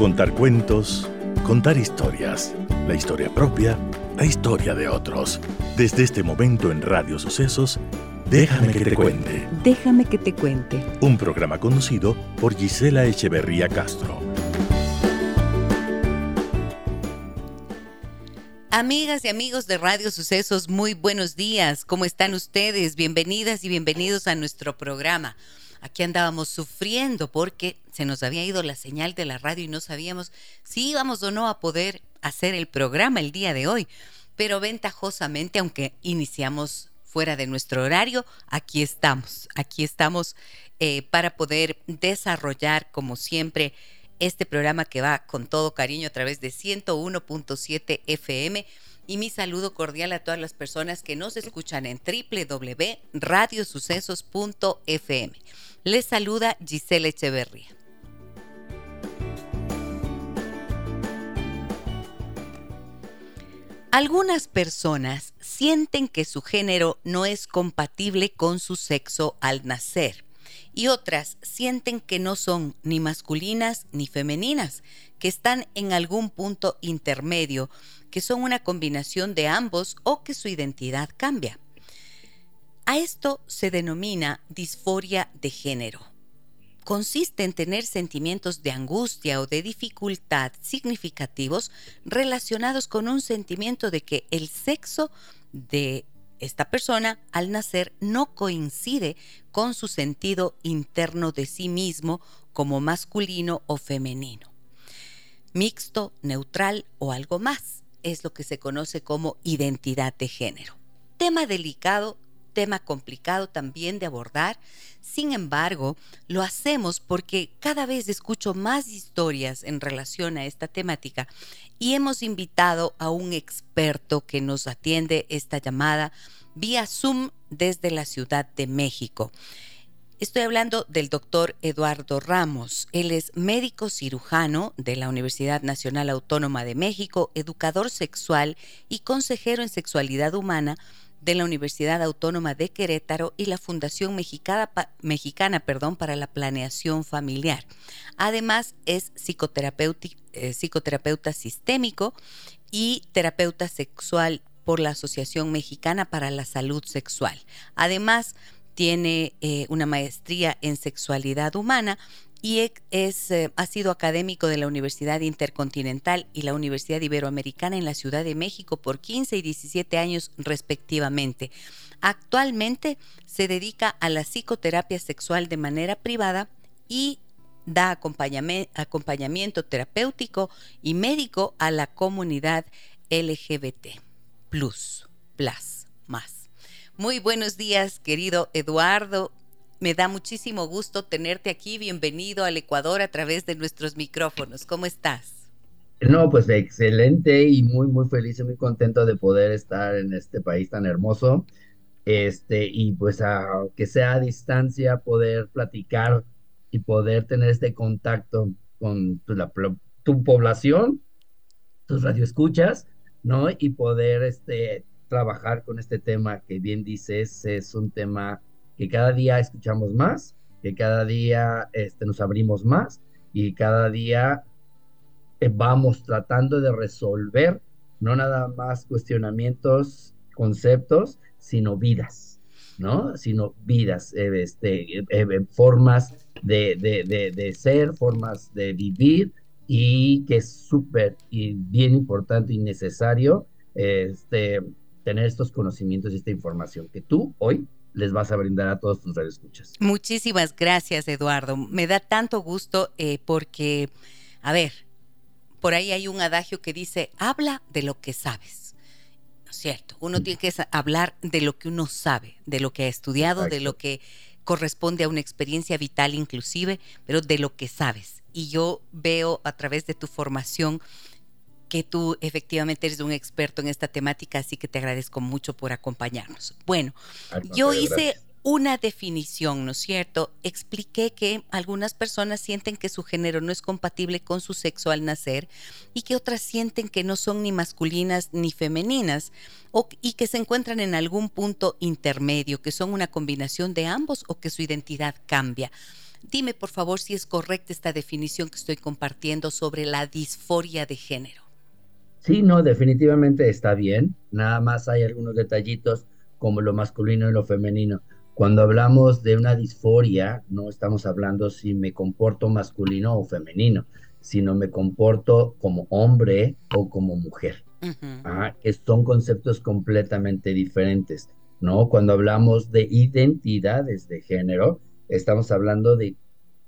Contar cuentos, contar historias, la historia propia, la historia de otros. Desde este momento en Radio Sucesos, Déjame que te cuente. Déjame que te cuente. Un programa conducido por Gisela Echeverría Castro. Amigas y amigos de Radio Sucesos, muy buenos días. ¿Cómo están ustedes? Bienvenidas y bienvenidos a nuestro programa. Aquí andábamos sufriendo porque se nos había ido la señal de la radio y no sabíamos si íbamos o no a poder hacer el programa el día de hoy. Pero ventajosamente, aunque iniciamos fuera de nuestro horario, aquí estamos, aquí estamos eh, para poder desarrollar, como siempre, este programa que va con todo cariño a través de 101.7 FM. Y mi saludo cordial a todas las personas que nos escuchan en www.radiosucesos.fm. Les saluda Giselle Echeverría. Algunas personas sienten que su género no es compatible con su sexo al nacer y otras sienten que no son ni masculinas ni femeninas, que están en algún punto intermedio, que son una combinación de ambos o que su identidad cambia. A esto se denomina disforia de género consiste en tener sentimientos de angustia o de dificultad significativos relacionados con un sentimiento de que el sexo de esta persona al nacer no coincide con su sentido interno de sí mismo como masculino o femenino. Mixto, neutral o algo más es lo que se conoce como identidad de género. Tema delicado tema complicado también de abordar. Sin embargo, lo hacemos porque cada vez escucho más historias en relación a esta temática y hemos invitado a un experto que nos atiende esta llamada vía Zoom desde la Ciudad de México. Estoy hablando del doctor Eduardo Ramos. Él es médico cirujano de la Universidad Nacional Autónoma de México, educador sexual y consejero en sexualidad humana de la Universidad Autónoma de Querétaro y la Fundación Mexicana, Mexicana perdón, para la Planeación Familiar. Además, es eh, psicoterapeuta sistémico y terapeuta sexual por la Asociación Mexicana para la Salud Sexual. Además, tiene eh, una maestría en sexualidad humana y es, eh, ha sido académico de la Universidad Intercontinental y la Universidad Iberoamericana en la Ciudad de México por 15 y 17 años respectivamente. Actualmente se dedica a la psicoterapia sexual de manera privada y da acompañamiento terapéutico y médico a la comunidad LGBT. Plus, plus, más. Muy buenos días, querido Eduardo. Me da muchísimo gusto tenerte aquí. Bienvenido al Ecuador a través de nuestros micrófonos. ¿Cómo estás? No, pues excelente y muy, muy feliz y muy contento de poder estar en este país tan hermoso. Este, y pues que sea a distancia, poder platicar y poder tener este contacto con tu, la, tu población, tus radioescuchas, ¿no? Y poder este, trabajar con este tema que bien dices, es un tema que cada día escuchamos más, que cada día este, nos abrimos más y cada día eh, vamos tratando de resolver no nada más cuestionamientos, conceptos, sino vidas, ¿no? Sino vidas, eh, este, eh, formas de, de, de, ser, formas de vivir y que es súper y bien importante y necesario este, tener estos conocimientos y esta información que tú hoy les vas a brindar a todos tus radioescuchas. Muchísimas gracias, Eduardo. Me da tanto gusto eh, porque, a ver, por ahí hay un adagio que dice, habla de lo que sabes. ¿No es cierto? Uno tiene que hablar de lo que uno sabe, de lo que ha estudiado, de lo que corresponde a una experiencia vital inclusive, pero de lo que sabes. Y yo veo a través de tu formación que tú efectivamente eres un experto en esta temática, así que te agradezco mucho por acompañarnos. Bueno, yo hice una definición, ¿no es cierto? Expliqué que algunas personas sienten que su género no es compatible con su sexo al nacer y que otras sienten que no son ni masculinas ni femeninas o, y que se encuentran en algún punto intermedio, que son una combinación de ambos o que su identidad cambia. Dime por favor si es correcta esta definición que estoy compartiendo sobre la disforia de género. Sí, no, definitivamente está bien. Nada más hay algunos detallitos como lo masculino y lo femenino. Cuando hablamos de una disforia, no estamos hablando si me comporto masculino o femenino, sino me comporto como hombre o como mujer. que son conceptos completamente diferentes, ¿no? Cuando hablamos de identidades de género, estamos hablando de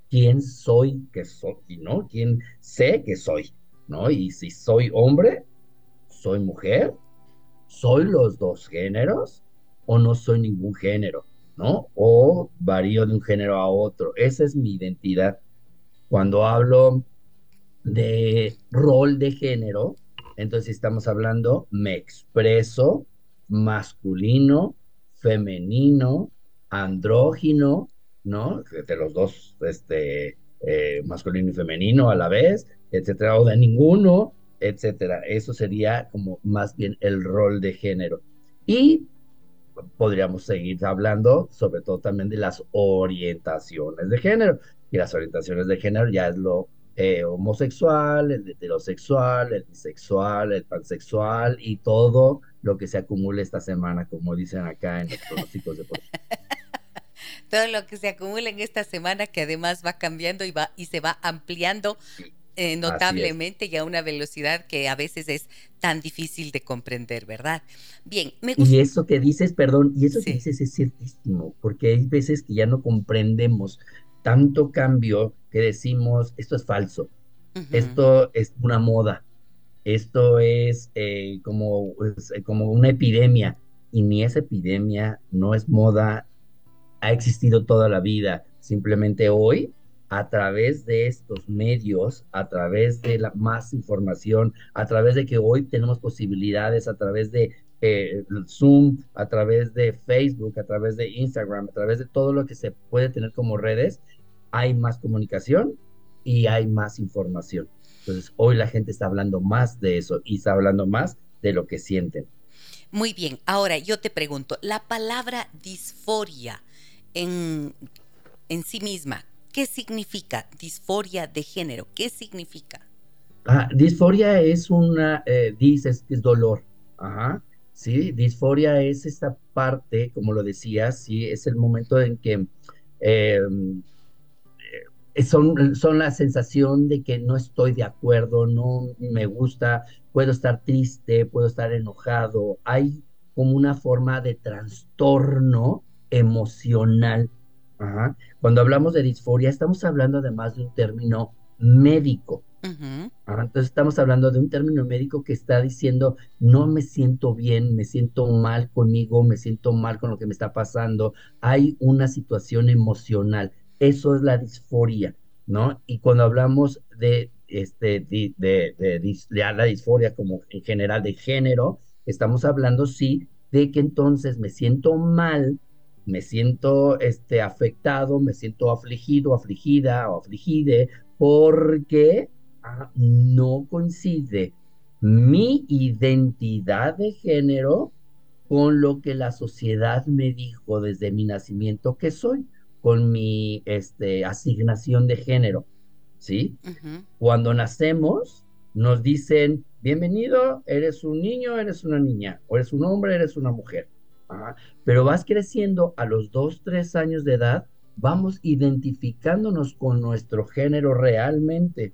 quién soy que soy, ¿no? Quién sé que soy, ¿no? Y si soy hombre, soy mujer, soy los dos géneros o no soy ningún género, ¿no? O varío de un género a otro. Esa es mi identidad. Cuando hablo de rol de género, entonces estamos hablando, me expreso masculino, femenino, andrógino, ¿no? De los dos, este, eh, masculino y femenino a la vez, etcétera, o de ninguno, etcétera. Eso sería como más bien el rol de género. Y podríamos seguir hablando sobre todo también de las orientaciones de género. Y las orientaciones de género ya es lo eh, homosexual, el heterosexual, el bisexual, el pansexual y todo lo que se acumula esta semana, como dicen acá en los pronósticos de todo lo que se acumula en esta semana que además va cambiando y va y se va ampliando eh, notablemente y a una velocidad que a veces es tan difícil de comprender, ¿verdad? Bien, me gusta. Y eso que dices, perdón, y eso que dices es ciertísimo, porque hay veces que ya no comprendemos tanto cambio que decimos, esto es falso, esto es una moda, esto es eh, como, eh, como una epidemia, y ni esa epidemia no es moda, ha existido toda la vida, simplemente hoy a través de estos medios, a través de la más información, a través de que hoy tenemos posibilidades, a través de eh, Zoom, a través de Facebook, a través de Instagram, a través de todo lo que se puede tener como redes, hay más comunicación y hay más información. Entonces, hoy la gente está hablando más de eso y está hablando más de lo que sienten. Muy bien, ahora yo te pregunto, la palabra disforia en, en sí misma, ¿Qué significa disforia de género? ¿Qué significa? Ah, disforia es una, eh, es dolor. Ajá. Sí, disforia es esta parte, como lo decías, sí, es el momento en que em, eh, son, son la sensación de que no estoy de acuerdo, no me gusta, puedo estar triste, puedo estar enojado. Hay como una forma de trastorno emocional cuando hablamos de disforia, estamos hablando además de un término médico. Entonces estamos hablando de un término médico que está diciendo, no me siento bien, me siento mal conmigo, me siento mal con lo que me está pasando, hay una situación emocional. Eso es la disforia, ¿no? Y cuando hablamos de, este, de, de, de la disforia como en general de género, estamos hablando, sí, de que entonces me siento mal me siento este, afectado, me siento afligido, afligida o afligide, porque ah, no coincide mi identidad de género con lo que la sociedad me dijo desde mi nacimiento que soy, con mi este, asignación de género. ¿Sí? Cuando nacemos, nos dicen, bienvenido, eres un niño, eres una niña, o eres un hombre, eres una mujer. Pero vas creciendo a los dos, tres años de edad, vamos identificándonos con nuestro género realmente.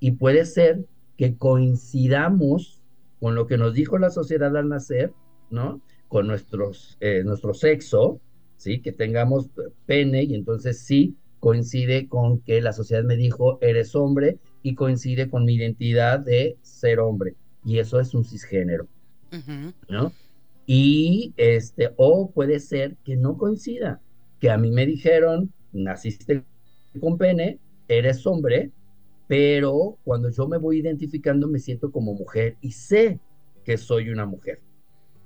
Y puede ser que coincidamos con lo que nos dijo la sociedad al nacer, ¿no? Con nuestros, eh, nuestro sexo, ¿sí? Que tengamos pene y entonces sí coincide con que la sociedad me dijo, eres hombre y coincide con mi identidad de ser hombre. Y eso es un cisgénero, ¿no? Y este, o puede ser que no coincida, que a mí me dijeron, naciste con pene, eres hombre, pero cuando yo me voy identificando me siento como mujer y sé que soy una mujer.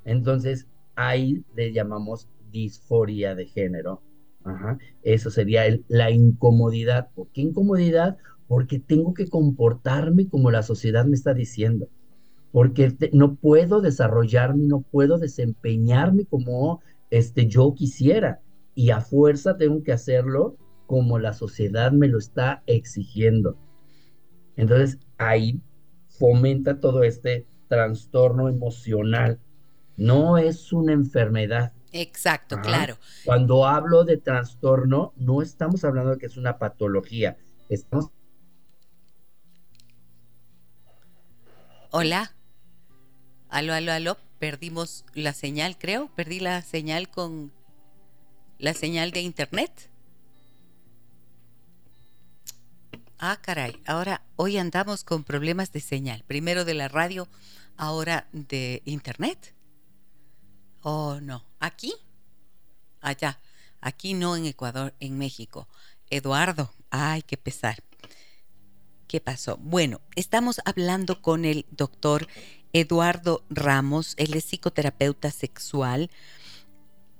Entonces, ahí le llamamos disforia de género. Eso sería la incomodidad. ¿Por qué incomodidad? Porque tengo que comportarme como la sociedad me está diciendo porque no puedo desarrollarme, no puedo desempeñarme como este, yo quisiera. Y a fuerza tengo que hacerlo como la sociedad me lo está exigiendo. Entonces ahí fomenta todo este trastorno emocional. No es una enfermedad. Exacto, claro. Cuando hablo de trastorno, no estamos hablando de que es una patología. Estamos. Hola. Aló, aló, aló. Perdimos la señal, creo. Perdí la señal con la señal de internet. Ah, caray. Ahora, hoy andamos con problemas de señal. Primero de la radio, ahora de internet. Oh, no. ¿Aquí? Allá. Aquí no en Ecuador, en México. Eduardo. Ay, qué pesar. ¿Qué pasó? Bueno, estamos hablando con el doctor Eduardo Ramos. Él es psicoterapeuta sexual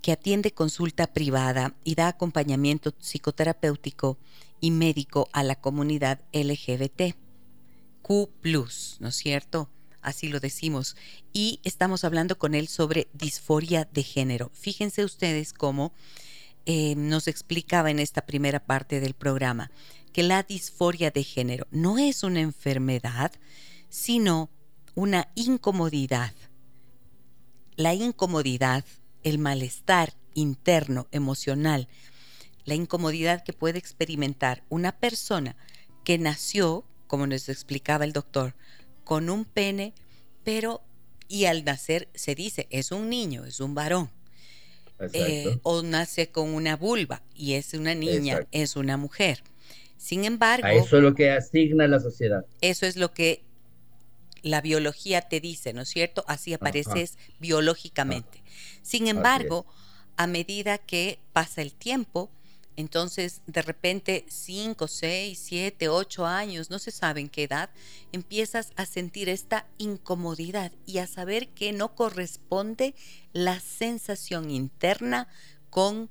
que atiende consulta privada y da acompañamiento psicoterapéutico y médico a la comunidad LGBT. Q, ¿no es cierto? Así lo decimos. Y estamos hablando con él sobre disforia de género. Fíjense ustedes cómo eh, nos explicaba en esta primera parte del programa que la disforia de género no es una enfermedad, sino una incomodidad. La incomodidad, el malestar interno, emocional, la incomodidad que puede experimentar una persona que nació, como nos explicaba el doctor, con un pene, pero y al nacer se dice, es un niño, es un varón. Eh, o nace con una vulva y es una niña, es una mujer. Sin embargo... eso es lo que asigna la sociedad. Eso es lo que la biología te dice, ¿no es cierto? Así apareces biológicamente. Sin embargo, a medida que pasa el tiempo, entonces, de repente, 5, 6, 7, 8 años, no se sabe en qué edad, empiezas a sentir esta incomodidad y a saber que no corresponde la sensación interna con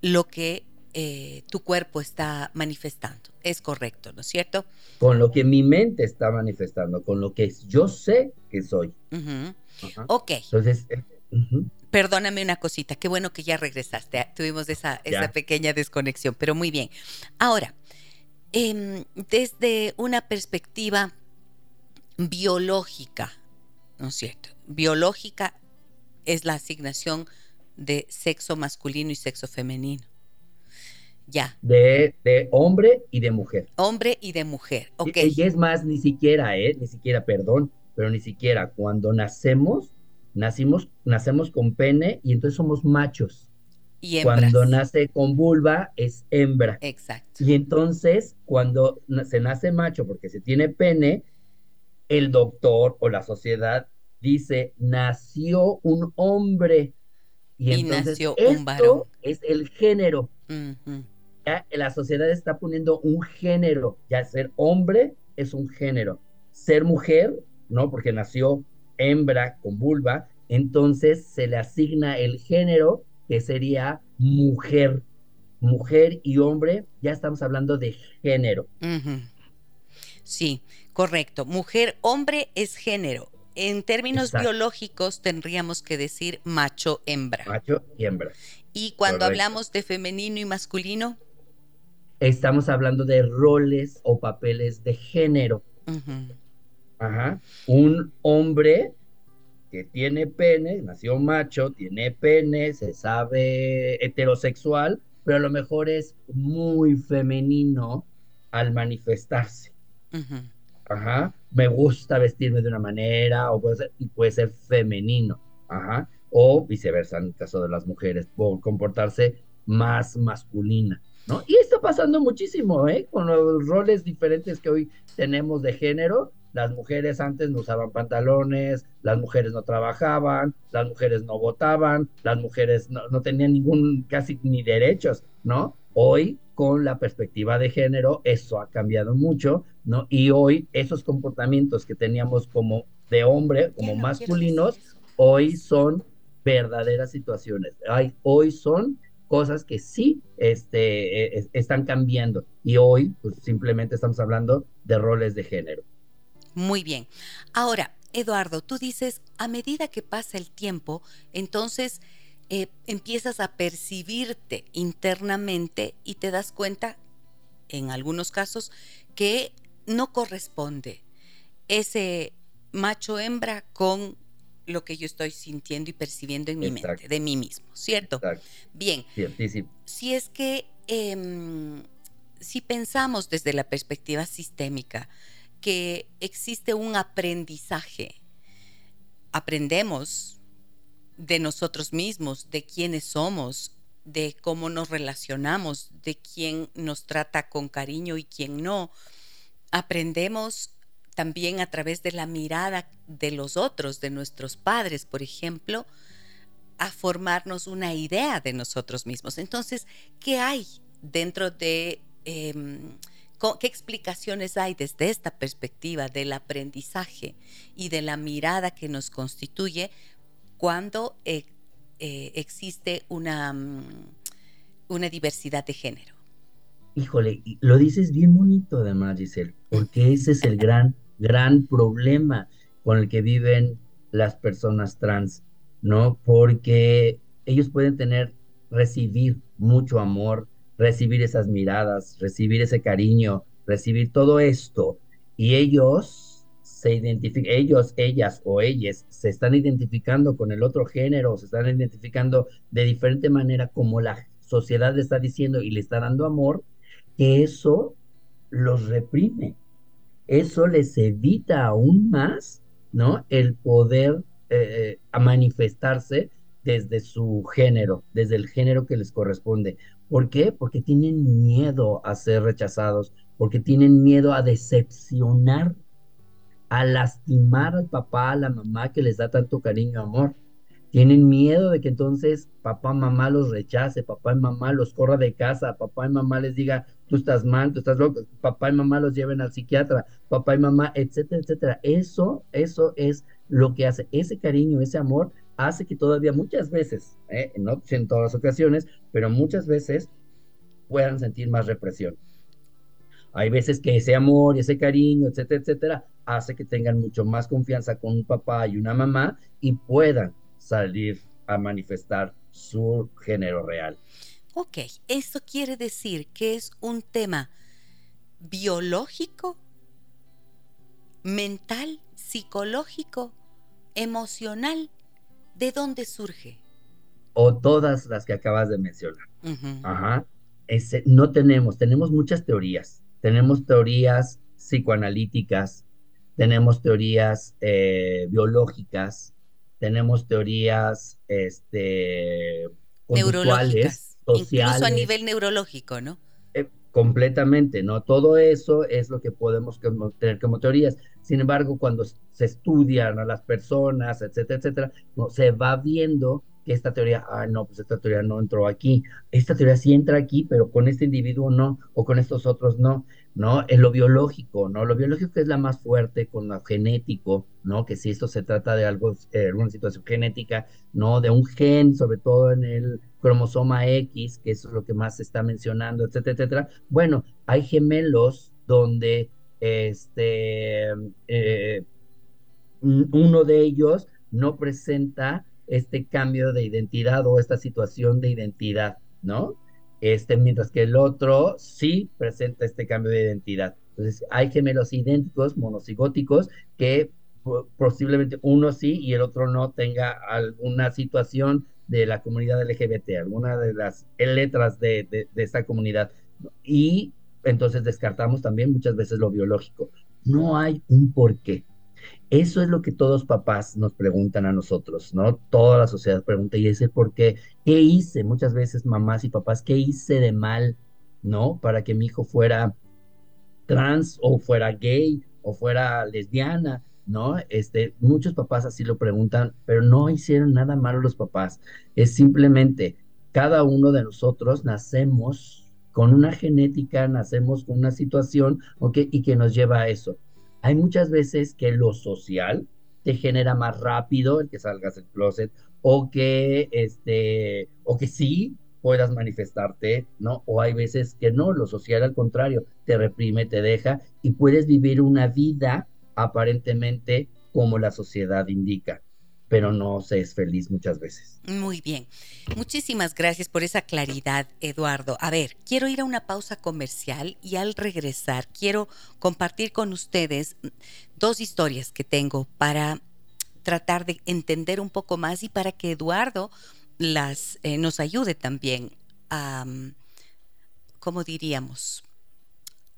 lo que eh, tu cuerpo está manifestando. Es correcto, ¿no es cierto? Con lo que mi mente está manifestando, con lo que yo sé que soy. Ok. Entonces, eh, Perdóname una cosita, qué bueno que ya regresaste. Tuvimos esa, esa pequeña desconexión, pero muy bien. Ahora, em, desde una perspectiva biológica, ¿no es cierto? Biológica es la asignación de sexo masculino y sexo femenino. Ya. De, de, hombre y de mujer. Hombre y de mujer, ok. Y, es más, ni siquiera, ¿eh? Ni siquiera, perdón, pero ni siquiera cuando nacemos nacimos, nacemos con pene y entonces somos machos. Y Cuando nace con vulva es hembra. Exacto. Y entonces cuando se nace macho porque se tiene pene, el doctor o la sociedad dice, nació un hombre. Y, entonces nació esto un varón. es el género. Ya la sociedad está poniendo un género. Ya ser hombre es un género. Ser mujer, ¿no? Porque nació hembra con vulva, entonces se le asigna el género que sería mujer. Mujer y hombre, ya estamos hablando de género. Sí, correcto. Mujer, hombre es género. En términos biológicos tendríamos que decir macho, hembra. Macho y hembra. Y cuando hablamos de femenino y masculino. Estamos hablando de roles o papeles de género. Ajá. Un hombre que tiene pene, nació macho, tiene pene, se sabe heterosexual, pero a lo mejor es muy femenino al manifestarse. Ajá. Me gusta vestirme de una manera, o puede ser, puede ser femenino. Ajá. O viceversa, en el caso de las mujeres, por comportarse más masculina. ¿No? Y está pasando muchísimo, ¿eh? Con los roles diferentes que hoy tenemos de género, las mujeres antes no usaban pantalones, las mujeres no trabajaban, las mujeres no votaban, las mujeres no, tenían ningún, casi ni derechos, ¿no? Hoy, con la perspectiva de género, eso ha cambiado mucho, ¿no? Y hoy esos comportamientos que teníamos como de hombre, como masculinos, hoy son verdaderas situaciones. hoy son cosas que sí este, e, están cambiando. Y hoy, pues simplemente estamos hablando de roles de género. Muy bien. Ahora, Eduardo, tú dices, a medida que pasa el tiempo, entonces eh, empiezas a percibirte internamente y te das cuenta, en algunos casos, que no corresponde ese macho hembra con lo que yo estoy sintiendo y percibiendo en mi mente, de mí mismo, ¿cierto? Bien. Si es que em, si pensamos desde la perspectiva sistémica que existe un aprendizaje, aprendemos de nosotros mismos, de quiénes somos, de cómo nos relacionamos, de quién nos trata con cariño y quién no. Aprendemos también a través de la mirada de los otros, de nuestros padres, por ejemplo, a formarnos una idea de nosotros mismos. Entonces, ¿qué hay dentro de... Em, ¿Qué explicaciones hay desde esta perspectiva del aprendizaje y de la mirada que nos constituye cuando eh, eh, existe una, mm, una diversidad de género? Híjole, lo dices bien bonito además, Giselle, porque ese es el gran gran problema con el que viven las personas trans, ¿no? Porque ellos pueden tener, recibir mucho amor, recibir esas miradas, recibir ese cariño, recibir todo esto, y ellos se identifican, ellos, ellas o ellas se están identificando con el otro género, se están identificando de diferente manera como la sociedad le está diciendo y le está dando amor, que eso los reprime, eso les evita aún más, ¿no? El poder eh, a manifestarse desde su género, desde el género que les corresponde. ¿Por qué? Porque tienen miedo a ser rechazados, porque tienen miedo a decepcionar, a lastimar al papá, a la mamá que les da tanto cariño, amor. Tienen miedo de que entonces papá, mamá los rechace, papá y mamá los corra de casa, papá y mamá les diga, tú estás mal, tú estás loco, papá y mamá los lleven al psiquiatra, papá y mamá, etcétera, etcétera. Eso, eso es lo que hace, ese cariño, ese amor, hace que todavía muchas veces, ¿eh? no en todas las ocasiones, pero muchas veces puedan sentir más represión. Hay veces que ese amor y ese cariño, etcétera, etcétera, hace que tengan mucho más confianza con un papá y una mamá y puedan salir a manifestar su género real. Ok, ¿esto quiere decir que es un tema biológico, mental, psicológico, emocional? ¿De dónde surge? O todas las que acabas de mencionar. Ajá. no tenemos, tenemos muchas teorías. Tenemos teorías psicoanalíticas, tenemos teorías eh, biológicas, tenemos teorías este, neurológicas, incluso a nivel neurológico, ¿no? Eh, completamente, ¿no? Todo eso es lo que podemos tener como teorías. Sin embargo, cuando se estudian a las personas, etcétera, etcétera, no, se va viendo que esta teoría, ah, no, pues esta teoría no entró aquí, esta teoría sí entra aquí, pero con este individuo no, o con estos otros no, ¿no? En lo biológico, ¿no? Lo biológico es la más fuerte con lo genético, ¿no? Que si esto se trata de algo, eh, alguna situación genética, ¿no? De un gen, sobre todo en el cromosoma X, que eso es lo que más se está mencionando, etcétera, etcétera. Bueno, hay gemelos donde, este, eh, uno de ellos no presenta este cambio de identidad o esta situación de identidad, ¿no? Este, mientras que el otro sí presenta este cambio de identidad. Entonces, hay gemelos idénticos, monocigóticos, que posiblemente uno sí y el otro no tenga alguna situación de la comunidad LGBT, alguna de las letras de, de, de esta comunidad. Y entonces descartamos también muchas veces lo biológico. No hay un porqué. Eso es lo que todos papás nos preguntan a nosotros, ¿no? Toda la sociedad pregunta, y ese por qué, ¿qué hice? Muchas veces mamás y papás, ¿qué hice de mal, ¿no? Para que mi hijo fuera trans o fuera gay o fuera lesbiana, ¿no? Este, muchos papás así lo preguntan, pero no hicieron nada malo los papás. Es simplemente cada uno de nosotros nacemos con una genética, nacemos con una situación, ¿ok? Y que nos lleva a eso. Hay muchas veces que lo social te genera más rápido el que salgas del closet o que este o que sí puedas manifestarte, ¿no? O hay veces que no, lo social al contrario, te reprime, te deja y puedes vivir una vida aparentemente como la sociedad indica. Pero no se es feliz muchas veces. Muy bien. Muchísimas gracias por esa claridad, Eduardo. A ver, quiero ir a una pausa comercial y al regresar quiero compartir con ustedes dos historias que tengo para tratar de entender un poco más y para que Eduardo las eh, nos ayude también a, ¿cómo diríamos?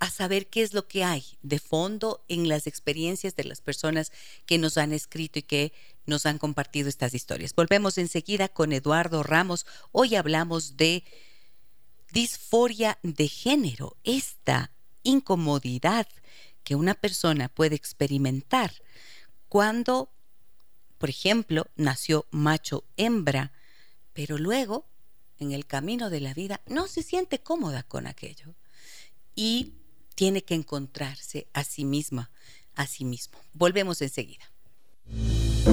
a saber qué es lo que hay de fondo en las experiencias de las personas que nos han escrito y que nos han compartido estas historias. Volvemos enseguida con Eduardo Ramos. Hoy hablamos de disforia de género, esta incomodidad que una persona puede experimentar cuando, por ejemplo, nació macho hembra, pero luego, en el camino de la vida, no se siente cómoda con aquello y tiene que encontrarse a sí misma, a sí mismo. Volvemos enseguida.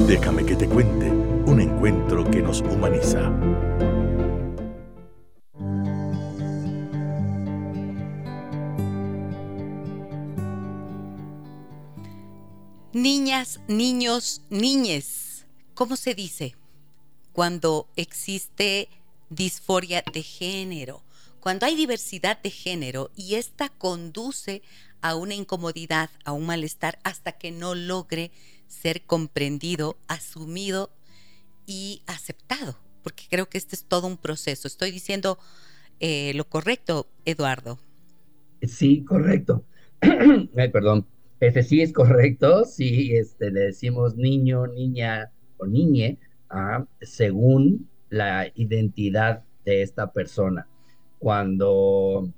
Déjame que te cuente un encuentro que nos humaniza. Niñas, niños, niñes, ¿cómo se dice? Cuando existe disforia de género, cuando hay diversidad de género y esta conduce a una incomodidad, a un malestar, hasta que no logre ser comprendido, asumido y aceptado, porque creo que este es todo un proceso. Estoy diciendo eh, lo correcto, Eduardo. Sí, correcto. Ay, perdón. Este sí es correcto, sí, este, le decimos niño, niña o niñe, ah, según la identidad de esta persona. Cuando,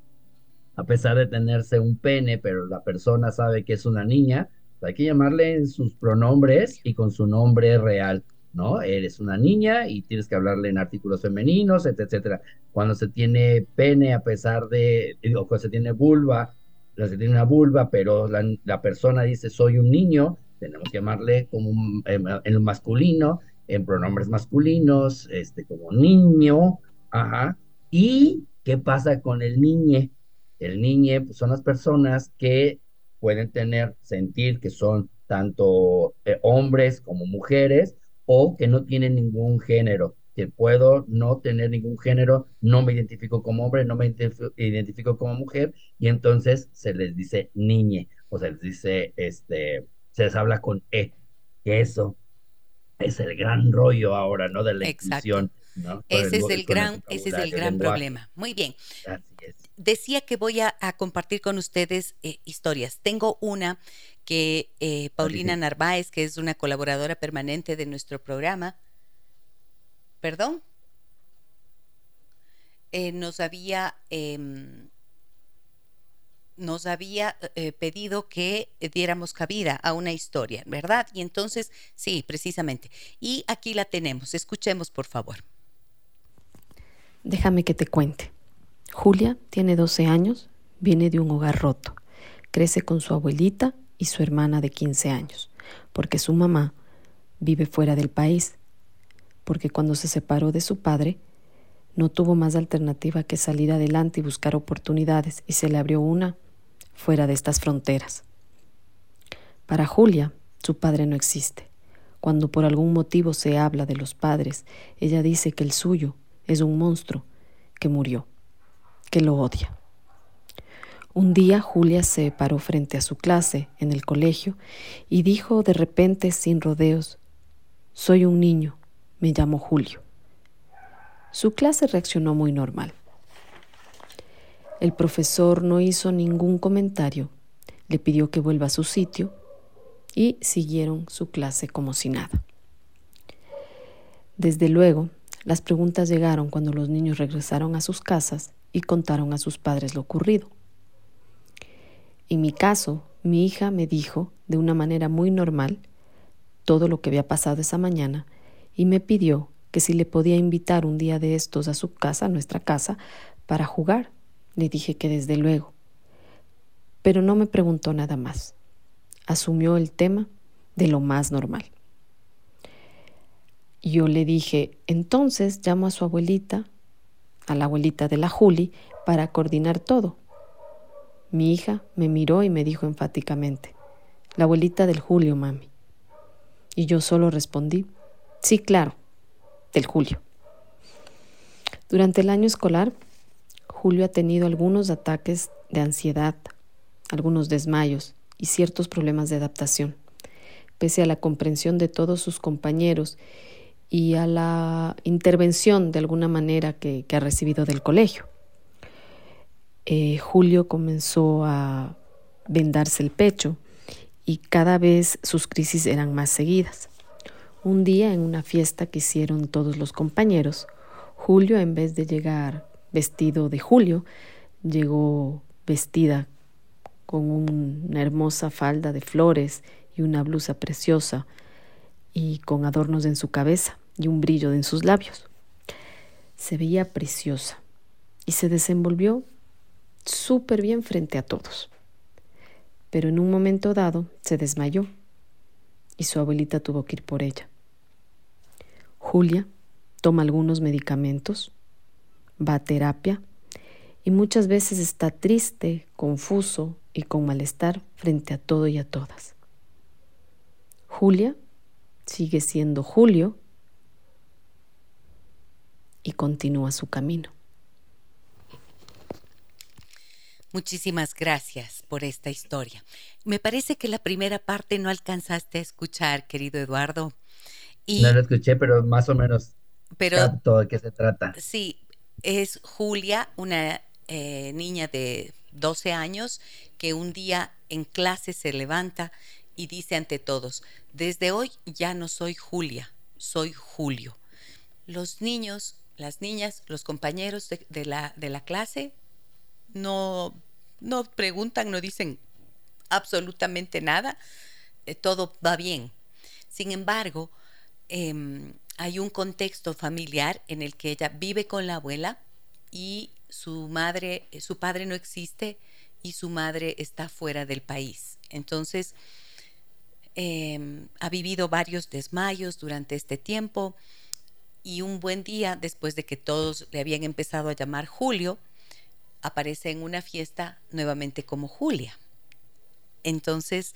a pesar de tenerse un pene, pero la persona sabe que es una niña, hay que llamarle en sus pronombres y con su nombre real, ¿no? Eres una niña y tienes que hablarle en artículos femeninos, etcétera. Cuando se tiene pene, a pesar de, digo, cuando se tiene vulva, se tiene una vulva, pero la, persona dice soy un niño, tenemos que llamarle como en, en masculino, en pronombres masculinos, este, como niño, ajá. ¿Y qué pasa con el niñe? El niñe pues, son las personas que pueden tener, sentir que son tanto eh, hombres como mujeres o que no tienen ningún género, que puedo no tener ningún género, no me identifico como hombre, no me identifico como mujer y entonces se les dice niñe o se les dice, este, se les habla con E, que eso es el gran rollo ahora, ¿no? De la inclusión. ¿no? Ese, es el gran, ese es el gran problema. Muy bien. Así es decía que voy a, compartir con ustedes eh, historias. Tengo una que eh, Paulina Narváez, que es una colaboradora permanente de nuestro programa, perdón, eh, nos había, em, nos había pedido que diéramos cabida a una historia, ¿verdad? Y entonces, sí, precisamente. Y aquí la tenemos. Escuchemos, por favor. Déjame que te cuente. Julia tiene 12 años, viene de un hogar roto, crece con su abuelita y su hermana de 15 años, porque su mamá vive fuera del país, porque cuando se separó de su padre, no tuvo más alternativa que salir adelante y buscar oportunidades, y se le abrió una fuera de estas fronteras. Para Julia, su padre no existe. Cuando por algún motivo se habla de los padres, ella dice que el suyo es un monstruo que murió que lo odia. Un día Julia se paró frente a su clase en el colegio y dijo de repente sin rodeos, Soy un niño, me llamo Julio. Su clase reaccionó muy normal. El profesor no hizo ningún comentario, le pidió que vuelva a su sitio y siguieron su clase como si nada. Desde luego, las preguntas llegaron cuando los niños regresaron a sus casas y contaron a sus padres lo ocurrido. En mi caso, mi hija me dijo de una manera muy normal todo lo que había pasado esa mañana y me pidió que si le podía invitar un día de estos a su casa, a nuestra casa, para jugar. Le dije que desde luego. Pero no me preguntó nada más. Asumió el tema de lo más normal. Yo le dije, entonces llamo a su abuelita a la abuelita de la Juli para coordinar todo. Mi hija me miró y me dijo enfáticamente, la abuelita del Julio, mami. Y yo solo respondí, Sí, claro, del Julio. Durante el año escolar, Julio ha tenido algunos ataques de ansiedad, algunos desmayos y ciertos problemas de adaptación, pese a la comprensión de todos sus compañeros y a la intervención de alguna manera que, ha recibido del colegio. Eh, Julio comenzó a vendarse el pecho y cada vez sus crisis eran más seguidas. Un día en una fiesta que hicieron todos los compañeros, Julio en vez de llegar vestido de Julio, llegó vestida con una hermosa falda de flores y una blusa preciosa y con adornos en su cabeza y un brillo en sus labios. Se veía preciosa y se desenvolvió súper bien frente a todos. Pero en un momento dado se desmayó y su abuelita tuvo que ir por ella. Julia toma algunos medicamentos, va a terapia y muchas veces está triste, confuso y con malestar frente a todo y a todas. Julia sigue siendo Julio y continúa su camino. Muchísimas gracias por esta historia. Me parece que la primera parte no alcanzaste a escuchar, querido Eduardo. Y, no lo escuché, pero más o menos pero, todo de qué se trata. Sí, es Julia, una eh, niña de 12 años que un día en clase se levanta y dice ante todos, desde hoy ya no soy Julia, soy Julio. Los niños, las niñas, los compañeros de, la, de la, clase no, no preguntan, no dicen absolutamente nada, eh, todo va bien. Sin embargo, em, hay un contexto familiar en el que ella vive con la abuela y su madre, eh, su padre no existe y su madre está fuera del país. Entonces, em, ha vivido varios desmayos durante este tiempo y un buen día, después de que todos le habían empezado a llamar Julio, aparece en una fiesta nuevamente como Julia. Entonces,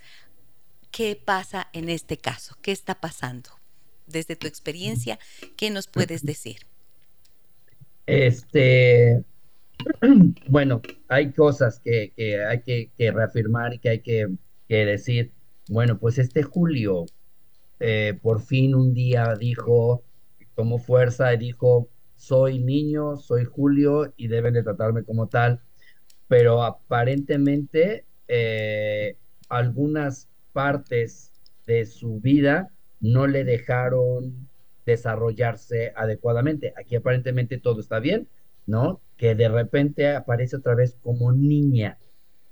¿qué pasa en este caso? ¿Qué está pasando? desde tu experiencia, ¿qué nos puedes decir? Este, bueno, hay cosas que, hay que, reafirmar y que hay que, decir. Bueno, pues este Julio eh, por fin un día dijo, tomó fuerza y dijo, soy niño, soy Julio y deben de tratarme como tal. Pero aparentemente eh, algunas partes de su vida no le dejaron desarrollarse adecuadamente. Aquí aparentemente todo está bien, ¿no? Que de repente aparece otra vez como niña.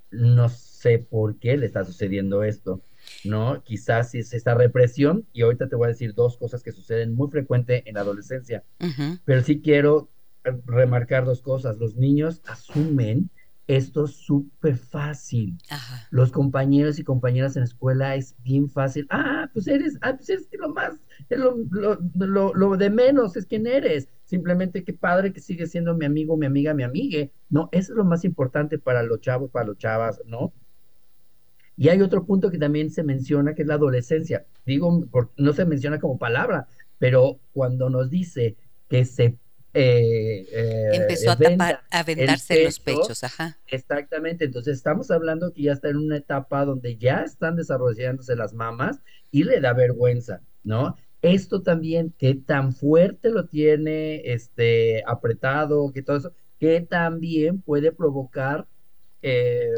No sé por qué le está sucediendo esto, ¿no? Quizás es esta represión, y ahorita te voy a decir dos cosas que suceden muy frecuente en la adolescencia, pero sí quiero remarcar dos cosas. Los niños asumen esto es súper fácil. Los compañeros y compañeras en la escuela es bien fácil. Ah, pues eres, ah, pues eres lo más, lo, lo, de menos es quién eres. Simplemente qué padre que sigue siendo mi amigo, mi amiga, mi amigue. No, eso es lo más importante para los chavos, para los chavas, ¿no? Y hay otro punto que también se menciona, que es la adolescencia. Digo, no se menciona como palabra, pero cuando nos dice que se eh, eh, Empezó a, tapar, a vendarse los pechos, ajá. Exactamente, entonces estamos hablando que ya está en una etapa donde ya están desarrollándose las mamas y le da vergüenza, ¿no? Esto también, qué tan fuerte lo tiene, este, apretado, que todo eso, que también puede provocar eh,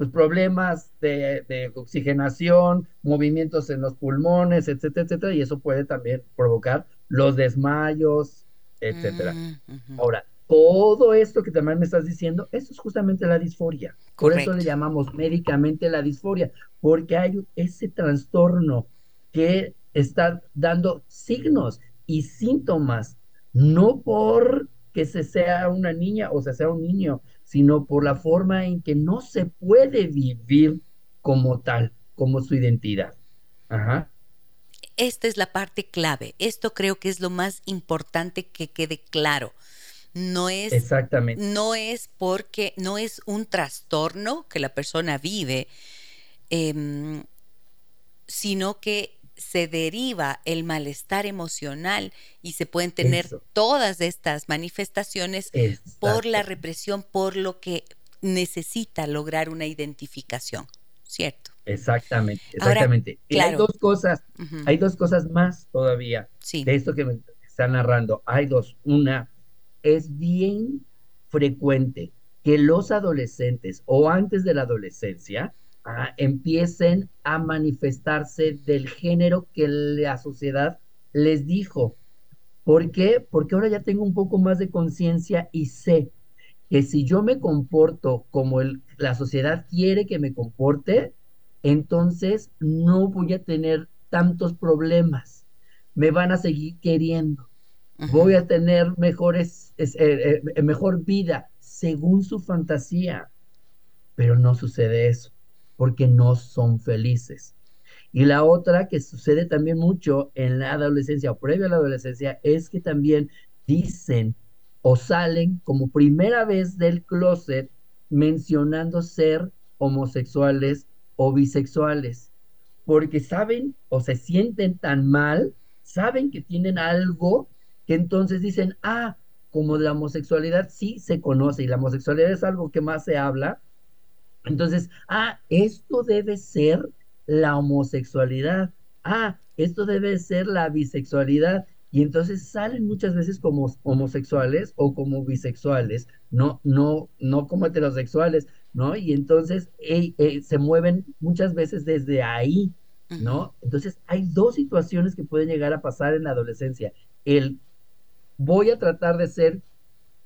pues, problemas de, de, oxigenación, movimientos en los pulmones, etcétera, etcétera, y eso puede también provocar los desmayos, etcétera. Mm, Ahora, todo esto que también me estás diciendo, eso es justamente la disforia. Por eso le llamamos médicamente la disforia, porque hay ese trastorno que está dando signos y síntomas, no por que se sea una niña o se sea un niño, sino por la forma en que no se puede vivir como tal, como su identidad. Ajá esta es la parte clave. Esto creo que es lo más importante que quede claro. No es, Exactamente. no es porque no es un trastorno que la persona vive, em, sino que se deriva el malestar emocional y se pueden tener todas estas manifestaciones por la represión, por lo que necesita lograr una identificación, ¿cierto? Exactamente, exactamente. y hay dos cosas, hay dos cosas más todavía de esto que me está narrando. Hay dos. Una, es bien frecuente que los adolescentes o antes de la adolescencia ah, empiecen a manifestarse del género que la sociedad les dijo. ¿Por qué? Porque ahora ya tengo un poco más de conciencia y sé que si yo me comporto como el, la sociedad quiere que me comporte, entonces no voy a tener tantos problemas. Me van a seguir queriendo. Voy a tener mejores, eh, eh, mejor vida según su fantasía. Pero no sucede eso, porque no son felices. Y la otra que sucede también mucho en la adolescencia o previo a la adolescencia es que también dicen o salen como primera vez del closet mencionando ser homosexuales o bisexuales, porque saben o se sienten tan mal, saben que tienen algo, que entonces dicen, ah, como la homosexualidad sí se conoce y la homosexualidad es algo que más se habla, entonces, ah, esto debe ser la homosexualidad, ah, esto debe ser la bisexualidad, y entonces salen muchas veces como homosexuales o como bisexuales, no, no, no como heterosexuales, ¿no? Y entonces se mueven muchas veces desde ahí, ¿no? Entonces hay dos situaciones que pueden llegar a pasar en la adolescencia. El voy a tratar de ser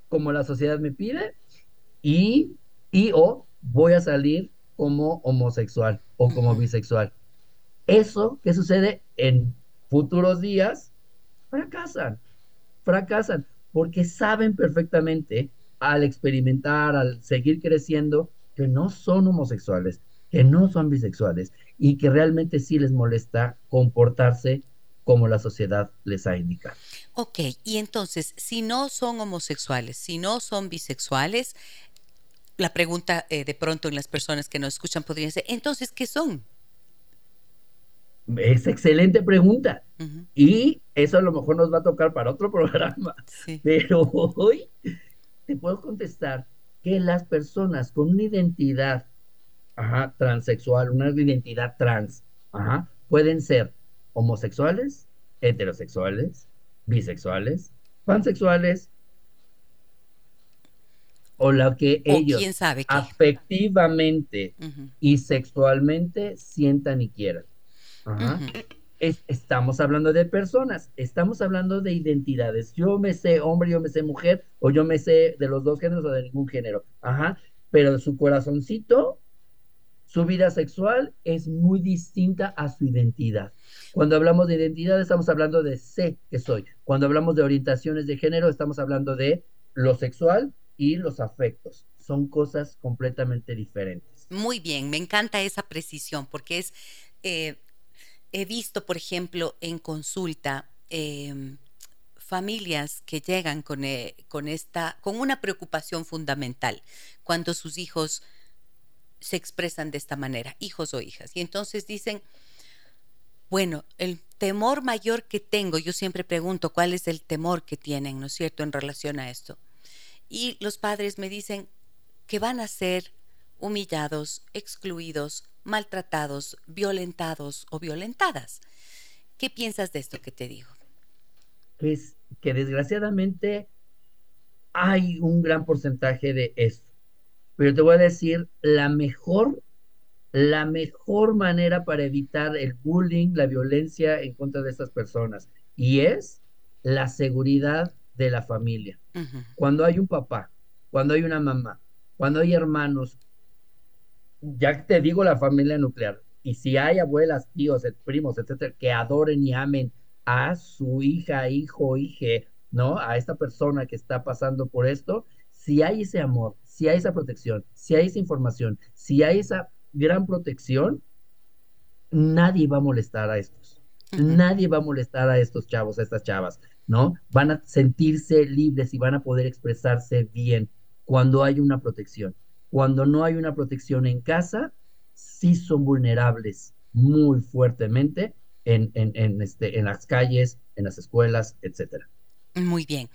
como la sociedad me pide y, y o voy a salir como homosexual o como bisexual. Eso que sucede en futuros días fracasan, fracasan, porque saben perfectamente al experimentar, al seguir creciendo, que no son homosexuales, que no son bisexuales y que realmente sí les molesta comportarse como la sociedad les ha indicado. Ok, y entonces, si no son homosexuales, si no son bisexuales, la pregunta eh, de pronto en las personas que nos escuchan podría ser, entonces, ¿qué son? Es excelente pregunta. Y eso a lo mejor nos va a tocar para otro programa. Pero hoy te puedo contestar que las personas con una identidad transexual, una identidad trans, pueden ser homosexuales, heterosexuales, bisexuales, pansexuales, o lo que ellos afectivamente y sexualmente sientan y quieran estamos hablando de personas, estamos hablando de identidades. Yo me sé hombre, yo me sé mujer, o yo me sé de los dos géneros o de ningún género. Ajá. Pero su corazoncito, su vida sexual es muy distinta a su identidad. Cuando hablamos de identidad, estamos hablando de sé que soy. Cuando hablamos de orientaciones de género, estamos hablando de lo sexual y los afectos. Son cosas completamente diferentes. Muy bien, me encanta esa precisión porque es eh, he visto, por ejemplo, en consulta, em, familias que llegan con, eh, con, esta, con una preocupación fundamental cuando sus hijos se expresan de esta manera, hijos o hijas. Y entonces dicen, bueno, el temor mayor que tengo, yo siempre pregunto cuál es el temor que tienen, ¿no es cierto?, en relación a esto. Y los padres me dicen que van a ser humillados, excluidos, maltratados, violentados o violentadas. ¿Qué piensas de esto que te digo? Pues que desgraciadamente hay un gran porcentaje de esto. Pero te voy a decir, la mejor, la mejor manera para evitar el bullying, la violencia en contra de estas personas, y es la seguridad de la familia. Cuando hay un papá, cuando hay una mamá, cuando hay hermanos ya te digo la familia nuclear, y si hay abuelas, tíos, primos, etcétera, que adoren y amen a su hija, hijo, hije, ¿no? A esta persona que está pasando por esto, si hay ese amor, si hay esa protección, si hay esa información, si hay esa gran protección, nadie va a molestar a estos. Nadie va a molestar a estos chavos, a estas chavas, ¿no? Van a sentirse libres y van a poder expresarse bien cuando hay una protección. Cuando no hay una protección en casa, sí son vulnerables muy fuertemente en, en, este, en las calles, en las escuelas, etcétera. Muy bien.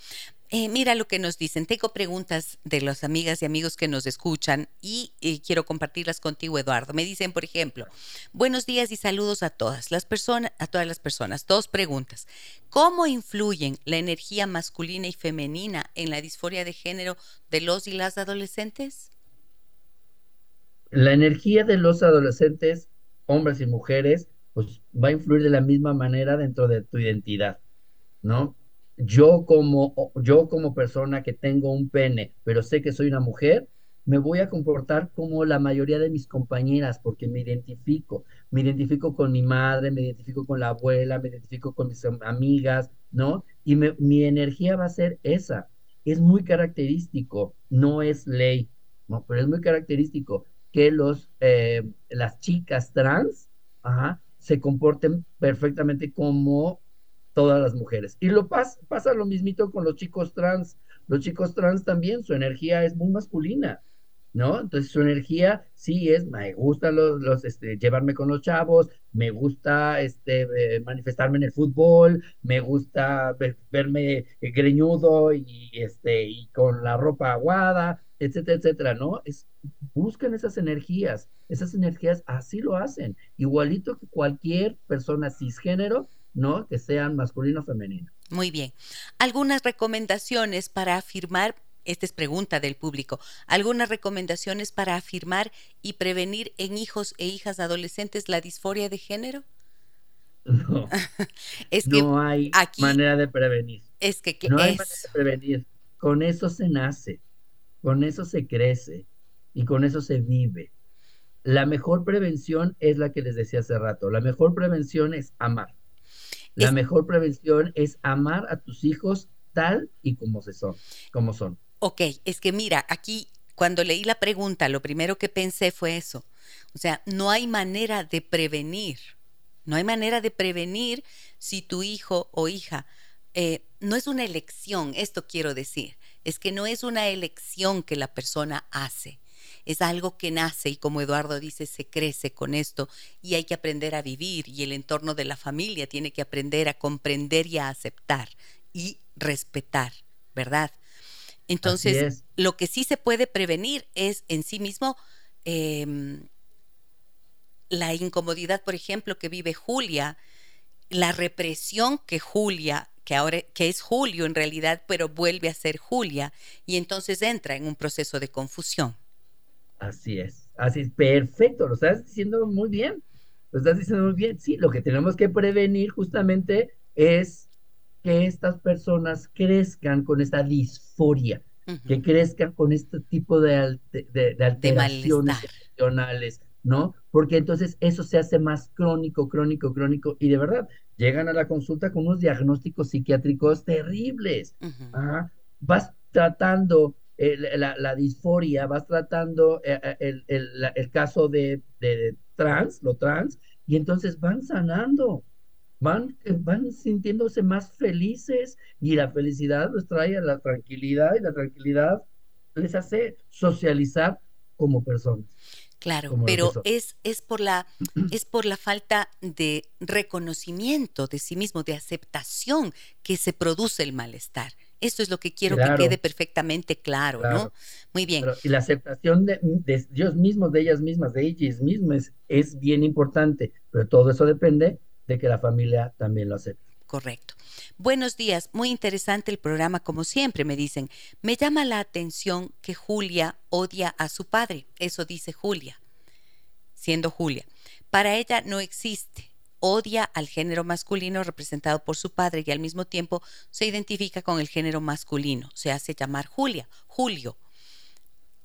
Eh, mira lo que nos dicen. Tengo preguntas de las amigas y amigos que nos escuchan y eh, quiero compartirlas contigo, Eduardo. Me dicen, por ejemplo, buenos días y saludos a todas las personas, a todas las personas. Dos preguntas. ¿Cómo influyen la energía masculina y femenina en la disforia de género de los y las adolescentes? La energía de los adolescentes, hombres y mujeres, pues va a influir de la misma manera dentro de tu identidad, ¿no? Yo como, yo como persona que tengo un pene, pero sé que soy una mujer, me voy a comportar como la mayoría de mis compañeras porque me identifico, me identifico con mi madre, me identifico con la abuela, me identifico con mis amigas, ¿no? Y mi energía va a ser esa. Es muy característico, no es ley, ¿no? Pero es muy característico que los, eh, las chicas trans se comporten perfectamente como todas las mujeres. Y lo pasa, lo mismito con los chicos trans. Los chicos trans también, su energía es muy masculina, ¿no? Entonces su energía sí es, me gusta los, los este, llevarme con los chavos, me gusta este, eh, manifestarme en el fútbol, me gusta verme greñudo y, este, y con la ropa aguada, etcétera, etcétera, ¿no? Es, buscan esas energías, esas energías así lo hacen, igualito que cualquier persona cisgénero ¿no? Que sean masculino o femenino. Muy bien. Algunas recomendaciones para afirmar, esta es pregunta del público, algunas recomendaciones para afirmar y prevenir en hijos e hijas adolescentes la disforia de género. No, es que no hay manera de prevenir. Es que, no hay manera de prevenir. Con eso se nace, con eso se crece y con eso se vive. La mejor prevención es la que les decía hace rato. La mejor prevención es amar. La mejor prevención es amar a tus hijos tal y como se son, como son. Ok, es que mira, aquí cuando leí la pregunta, lo primero que pensé fue eso. O sea, no hay manera de prevenir. No hay manera de prevenir si tu hijo o hija eh, no es una elección, esto quiero decir, es que no es una elección que la persona hace es algo que nace y como Eduardo dice, se crece con esto y hay que aprender a vivir y el entorno de la familia tiene que aprender a comprender y a aceptar y respetar, ¿verdad? Entonces, lo que sí se puede prevenir es en sí mismo em, la incomodidad, por ejemplo, que vive Julia, la represión que Julia que ahora que es Julio en realidad, pero vuelve a ser Julia y entonces entra en un proceso de confusión. Así es, así es, perfecto, lo estás diciendo muy bien, lo estás diciendo muy bien. Sí, lo que tenemos que prevenir justamente es que estas personas crezcan con esta disforia, que crezcan con este tipo de, de, alteraciones emocionales, ¿no? Porque entonces eso se hace más crónico, crónico, crónico, y de verdad, llegan a la consulta con unos diagnósticos psiquiátricos terribles. Vas tratando eh, la, disforia, vas tratando eh, eh, el, caso de, trans, lo trans, y entonces van sanando, van, van sintiéndose más felices y la felicidad les trae a la tranquilidad y la tranquilidad les hace socializar como personas. Claro, pero es, es, por la, es por la falta de reconocimiento de sí mismo, de aceptación que se produce el malestar. Esto es lo que quiero que quede perfectamente claro, ¿no? Muy bien. y la aceptación de, de, Dios mismo, de ellas mismas, de ellas mismas, es bien importante, pero todo eso depende de que la familia también lo acepte. Correcto. Buenos días, muy interesante el programa como siempre, me dicen. Me llama la atención que Julia odia a su padre, eso dice Julia, siendo Julia. Para ella no existe, odia al género masculino representado por su padre y al mismo tiempo se identifica con el género masculino. Se hace llamar Julia, Julio.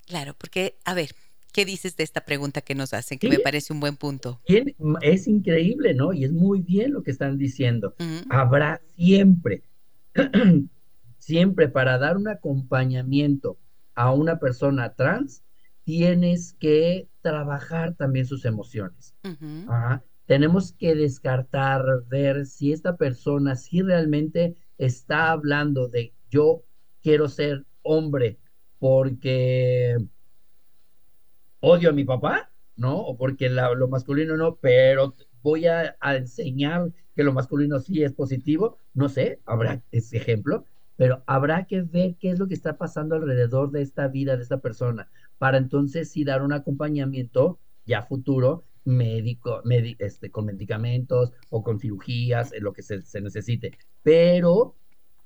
Claro, porque, a ver, ¿qué dices de esta pregunta que nos hacen? Que me parece un buen punto. Es increíble, ¿no? Y es muy bien lo que están diciendo. Habrá siempre, siempre para dar un acompañamiento a una persona trans, tienes que trabajar también sus emociones tenemos que descartar, ver si esta persona, si realmente está hablando de yo quiero ser hombre porque odio a mi papá, ¿no? O porque lo masculino no, pero voy a, enseñar que lo masculino sí es positivo, no sé, habrá ese ejemplo, pero habrá que ver qué es lo que está pasando alrededor de esta vida de esta persona, para entonces sí dar un acompañamiento ya futuro médico, este, con medicamentos o con cirugías, en lo que se, se necesite. Pero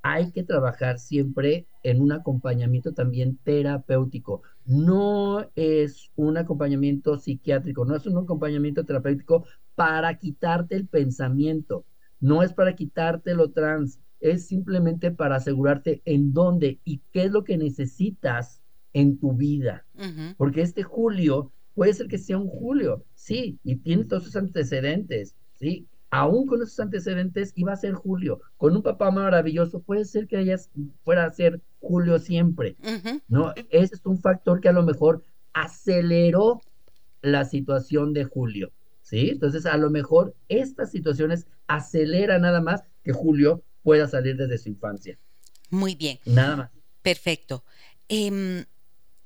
hay que trabajar siempre en un acompañamiento también terapéutico. No es un acompañamiento psiquiátrico, no es un acompañamiento terapéutico para quitarte el pensamiento, no es para quitarte lo trans, es simplemente para asegurarte en dónde y qué es lo que necesitas en tu vida. Porque este Julio puede ser que sea un Julio, sí, y tiene todos sus antecedentes, sí, aún con esos antecedentes iba a ser Julio. Con un papá maravilloso, puede ser que ella fuera a ser Julio siempre, ¿no? Ese es un factor que a lo mejor aceleró la situación de Julio, ¿sí? Entonces, a lo mejor estas situaciones aceleran nada más que Julio pueda salir desde su infancia. Muy bien. Nada más. Perfecto. Em,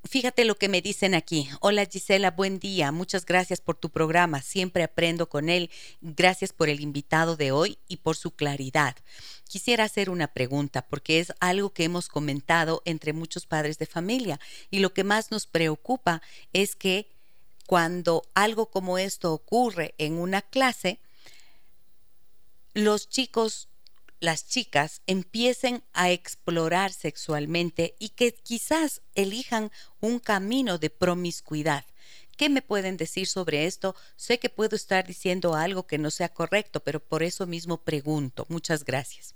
Fíjate lo que me dicen aquí. Hola Gisela, buen día. Muchas gracias por tu programa. Siempre aprendo con él. Gracias por el invitado de hoy y por su claridad. Quisiera hacer una pregunta porque es algo que hemos comentado entre muchos padres de familia y lo que más nos preocupa es que cuando algo como esto ocurre en una clase, los chicos las chicas empiecen a explorar sexualmente y que quizás elijan un camino de promiscuidad. ¿Qué me pueden decir sobre esto? Sé que puedo estar diciendo algo que no sea correcto, pero por eso mismo pregunto. Muchas gracias.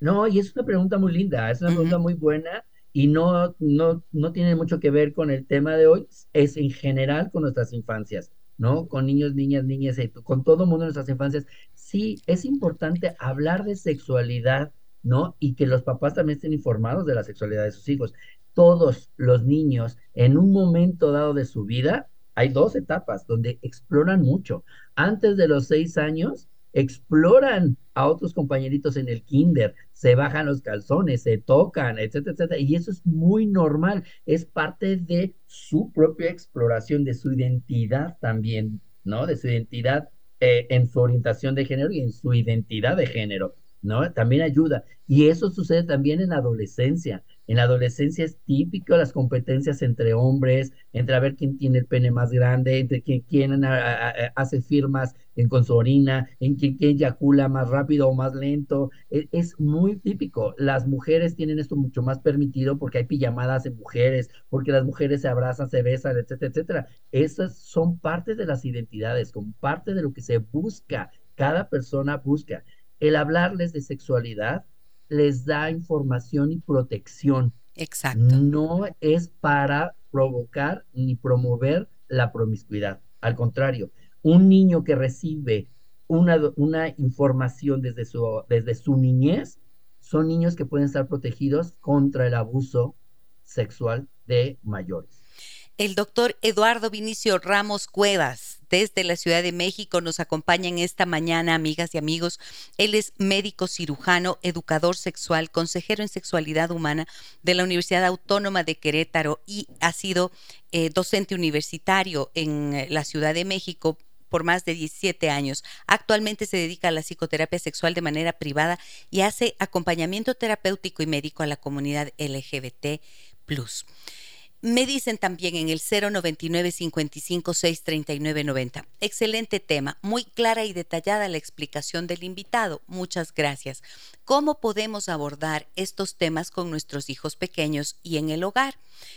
No, y es una pregunta muy linda, es una pregunta muy buena y no, no, no tiene mucho que ver con el tema de hoy, es en general con nuestras infancias. ¿No? Con niños, niñas, niñas, con todo el mundo en nuestras infancias. Sí, es importante hablar de sexualidad, ¿no? Y que los papás también estén informados de la sexualidad de sus hijos. Todos los niños, en un momento dado de su vida, hay dos etapas donde exploran mucho. Antes de los seis años, exploran a otros compañeritos en el kinder, se bajan los calzones, se tocan, etcétera, etcétera. Y eso es muy normal, es parte de su propia exploración, de su identidad también, ¿no? De su identidad eh, en su orientación de género y en su identidad de género, ¿no? También ayuda. Y eso sucede también en la adolescencia. En la adolescencia es típico las competencias entre hombres, entre a ver quién tiene el pene más grande, entre quién, quién hace firmas en, con su orina, en quién, quién eyacula más rápido o más lento. Es, es, muy típico. Las mujeres tienen esto mucho más permitido porque hay pijamadas de mujeres, porque las mujeres se abrazan, se besan, etcétera, etcétera. Esas son parte de las identidades, como parte de lo que se busca. Cada persona busca. El hablarles de sexualidad les da información y protección. Exacto. No es para provocar ni promover la promiscuidad. Al contrario, un niño que recibe una, una información desde su, desde su niñez son niños que pueden estar protegidos contra el abuso sexual de mayores. El doctor Eduardo Vinicio Ramos Cuevas desde la Ciudad de México nos acompaña en esta mañana, amigas y amigos. Él es médico cirujano, educador sexual, consejero en sexualidad humana de la Universidad Autónoma de Querétaro y ha sido eh, docente universitario en eh, la Ciudad de México por más de 17 años. Actualmente se dedica a la psicoterapia sexual de manera privada y hace acompañamiento terapéutico y médico a la comunidad LGBT. Me dicen también en el 099 55 639 90. Excelente tema, muy clara y detallada la explicación del invitado. Muchas gracias. ¿Cómo podemos abordar estos temas con nuestros hijos pequeños y en el hogar?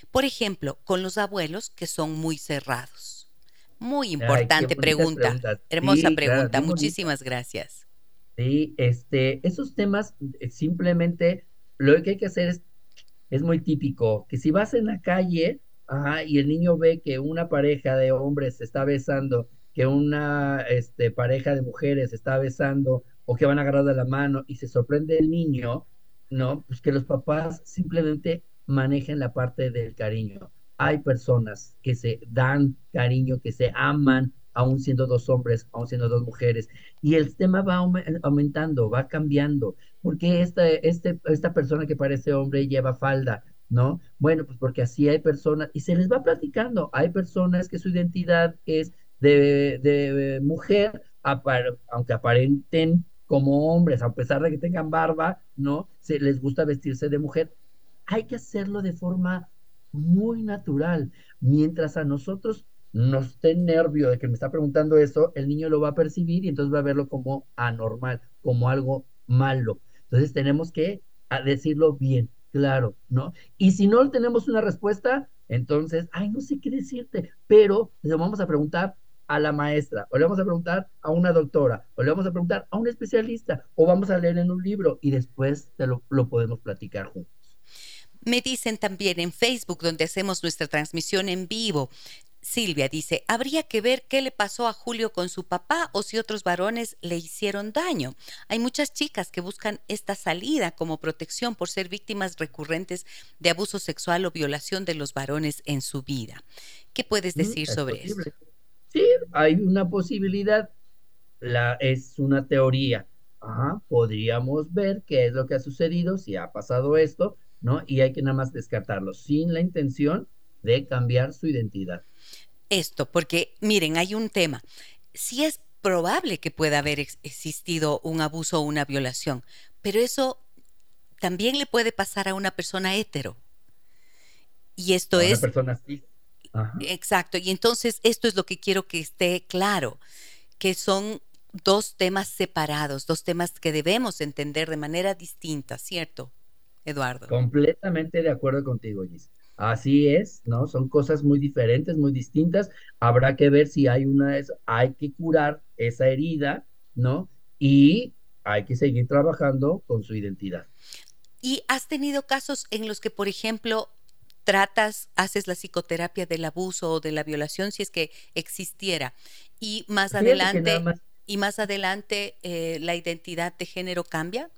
Por ejemplo, con los abuelos que son muy cerrados. Muy importante pregunta. Hermosa pregunta. Muchísimas gracias. Sí, este, esos temas eh, simplemente lo que hay que hacer es es muy típico que si vas en la calle y el niño ve que una pareja de hombres se está besando, que una este, pareja de mujeres está besando o que van agarrados de la mano y se sorprende el niño, ¿no? Pues que los papás simplemente manejen la parte del cariño. Hay personas que se dan cariño, que se aman, aún siendo dos hombres, aún siendo dos mujeres. Y el tema va aumentando, va cambiando. ¿Por qué esta, este, esta persona que parece hombre lleva falda? ¿No? Bueno, pues porque así hay personas, y se les va platicando, hay personas que su identidad es de, mujer, aunque aparenten como hombres, a pesar de que tengan barba, ¿no? Se les gusta vestirse de mujer. Hay que hacerlo de forma muy natural. Mientras a nosotros nos esté nervio de que me está preguntando eso, el niño lo va a percibir y entonces va a verlo como anormal, como algo malo. Entonces tenemos que decirlo bien, claro, ¿no? Y si no tenemos una respuesta, entonces, ay, no sé qué decirte, pero le vamos a preguntar a la maestra, o le vamos a preguntar a una doctora, o le vamos a preguntar a un especialista, o vamos a leer en un libro y después lo, lo podemos platicar juntos. Me dicen también en Facebook, donde hacemos nuestra transmisión en vivo, Silvia dice, habría que ver qué le pasó a Julio con su papá o si otros varones le hicieron daño. Hay muchas chicas que buscan esta salida como protección por ser víctimas recurrentes de abuso sexual o violación de los varones en su vida. ¿Qué puedes mm, decir sobre eso? Sí, hay una posibilidad, la, es una teoría. podríamos ver qué es lo que ha sucedido, si ha pasado esto, ¿no? Y hay que nada más descartarlo sin la intención de cambiar su identidad esto, porque miren, hay un tema. Sí es probable que pueda haber existido un abuso o una violación, pero eso también le puede pasar a una persona hetero. Y esto es... Una persona así. Exacto. Y entonces esto es lo que quiero que esté claro, que son dos temas separados, dos temas que debemos entender de manera distinta, ¿cierto, Eduardo? Completamente de acuerdo contigo, Gis. Así es, ¿no? Son cosas muy diferentes, muy distintas. Habrá que ver si hay una, hay que curar esa herida, ¿no? Y hay que seguir trabajando con su identidad. ¿Y has tenido casos en los que, por ejemplo, tratas, haces la psicoterapia del abuso o de la violación, si es que existiera, y más adelante, y más adelante eh, la identidad de género cambia?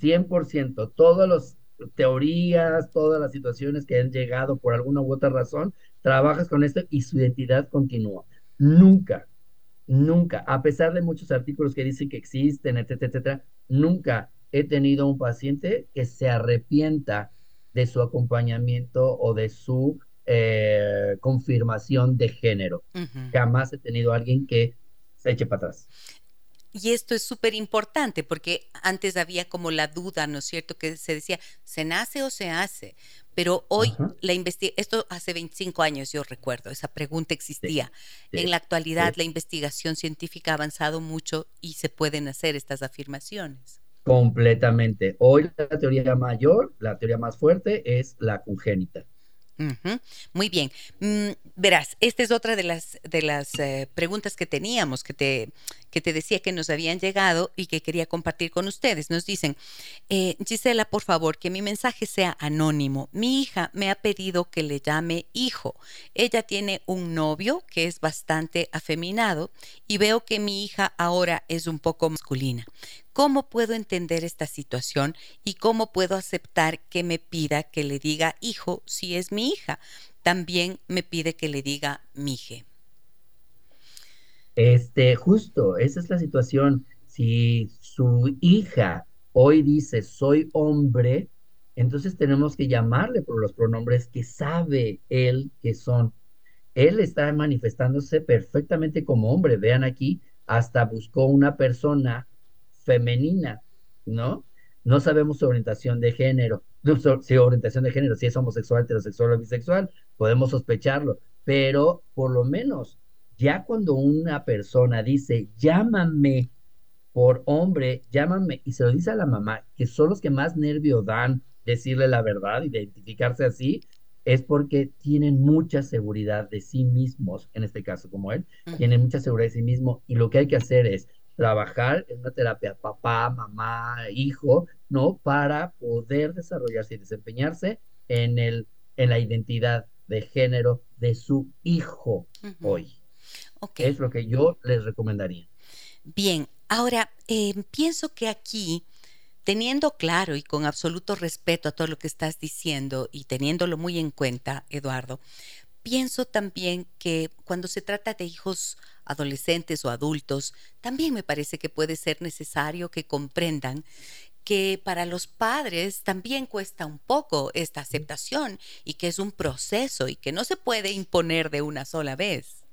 100%. Todos los teorías, todas las situaciones que han llegado por alguna u otra razón, trabajas con esto y su identidad continúa. Nunca, nunca, a pesar de muchos artículos que dicen que existen, etcétera, etcétera, nunca he tenido un paciente que se arrepienta de su acompañamiento o de su eh, confirmación de género. Jamás he tenido alguien que se eche para atrás. Y esto es súper importante porque antes había como la duda, ¿no es cierto? Que se decía, ¿se nace o se hace? Pero hoy la investigación, esto hace 25 años yo recuerdo, esa pregunta existía. en la actualidad la investigación científica ha avanzado mucho y se pueden hacer estas afirmaciones. Completamente. Hoy la teoría mayor, la teoría más fuerte es la congénita. Muy bien. Mm, verás, esta es otra de las, de las eh, preguntas que teníamos, que te, que te decía que nos habían llegado y que quería compartir con ustedes. Nos dicen, eh, Gisela, por favor, que mi mensaje sea anónimo. Mi hija me ha pedido que le llame hijo. Ella tiene un novio que es bastante afeminado y veo que mi hija ahora es un poco masculina. ¿Cómo puedo entender esta situación y cómo puedo aceptar que me pida que le diga hijo si es mi hija? También me pide que le diga mije. Este, justo, esa es la situación. Si su hija hoy dice soy hombre, entonces tenemos que llamarle por los pronombres que sabe él que son. Él está manifestándose perfectamente como hombre. Vean aquí, hasta buscó una persona femenina, ¿no? No sabemos su orientación de género, si orientación de género, si es homosexual, heterosexual o bisexual, podemos sospecharlo, pero por lo menos ya cuando una persona dice, llámame por hombre, llámame, y se lo dice a la mamá, que son los que más nervio dan decirle la verdad, identificarse así, es porque tienen mucha seguridad de sí mismos, en este caso como él, tienen mucha seguridad de sí mismo, y lo que hay que hacer es trabajar en una terapia papá, mamá, hijo, ¿no? Para poder desarrollarse y desempeñarse en, el, en la identidad de género de su hijo hoy. Es lo que yo les recomendaría. Bien, ahora em, pienso que aquí, teniendo claro y con absoluto respeto a todo lo que estás diciendo y teniéndolo muy en cuenta, Eduardo, pienso también que cuando se trata de hijos adolescentes o adultos, también me parece que puede ser necesario que comprendan que para los padres también cuesta un poco esta aceptación y que es un proceso y que no se puede imponer de una sola vez.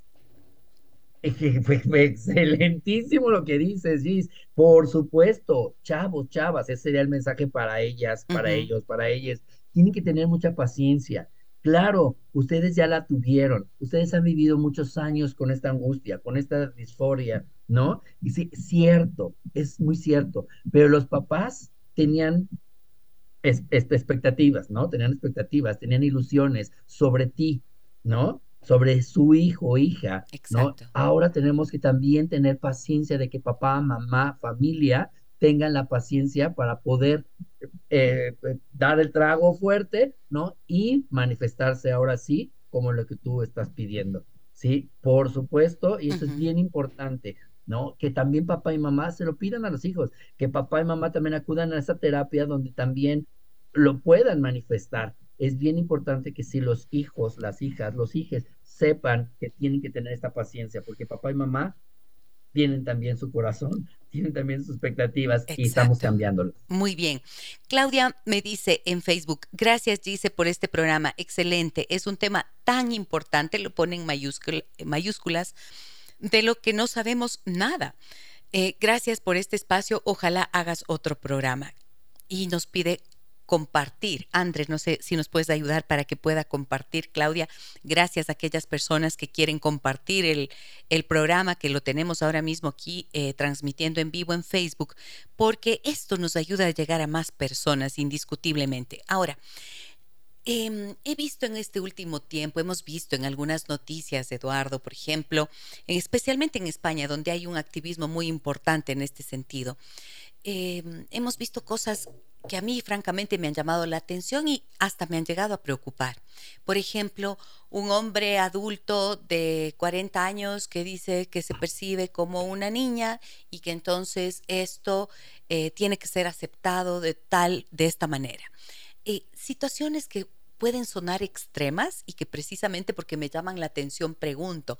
Fue excelentísimo lo que dices, Gis. Por supuesto, chavos, chavas, ese sería el mensaje para ellas, para ellos, para ellas. Tienen que tener mucha paciencia. Claro, ustedes ya la tuvieron, ustedes han vivido muchos años con esta angustia, con esta disforia, ¿no? Y sí, cierto, es muy cierto, pero los papás tenían expectativas, ¿no? Tenían expectativas, tenían ilusiones sobre ti, ¿no? sobre su hijo o hija, ¿no? Ahora tenemos que también tener paciencia de que papá, mamá, familia tengan la paciencia para poder eh, eh, dar el trago fuerte, ¿no? Y manifestarse ahora sí como lo que tú estás pidiendo, ¿sí? Por supuesto, y eso es bien importante, ¿no? Que también papá y mamá se lo pidan a los hijos, que papá y mamá también acudan a esa terapia donde también lo puedan manifestar, es bien importante que si los hijos, las hijas, los hijos sepan que tienen que tener esta paciencia, porque papá y mamá tienen también su corazón, tienen también sus expectativas y estamos cambiándolas. Muy bien. Claudia me dice en Facebook, gracias Gise por este programa, excelente, es un tema tan importante, lo pone en mayúsculas, de lo que no sabemos nada. Eh, gracias por este espacio, ojalá hagas otro programa. Y nos pide compartir. Andrés, no sé si nos puedes ayudar para que pueda compartir, Claudia. Gracias a aquellas personas que quieren compartir el, el programa que lo tenemos ahora mismo aquí eh, transmitiendo en vivo en Facebook, porque esto nos ayuda a llegar a más personas indiscutiblemente. Ahora, em, he visto en este último tiempo, hemos visto en algunas noticias, Eduardo, por ejemplo, especialmente en España, donde hay un activismo muy importante en este sentido, em, hemos visto cosas que a mí francamente me han llamado la atención y hasta me han llegado a preocupar. Por ejemplo, un hombre adulto de 40 años que dice que se percibe como una niña y que entonces esto eh, tiene que ser aceptado de tal, de esta manera. Eh, situaciones que pueden sonar extremas y que precisamente porque me llaman la atención pregunto,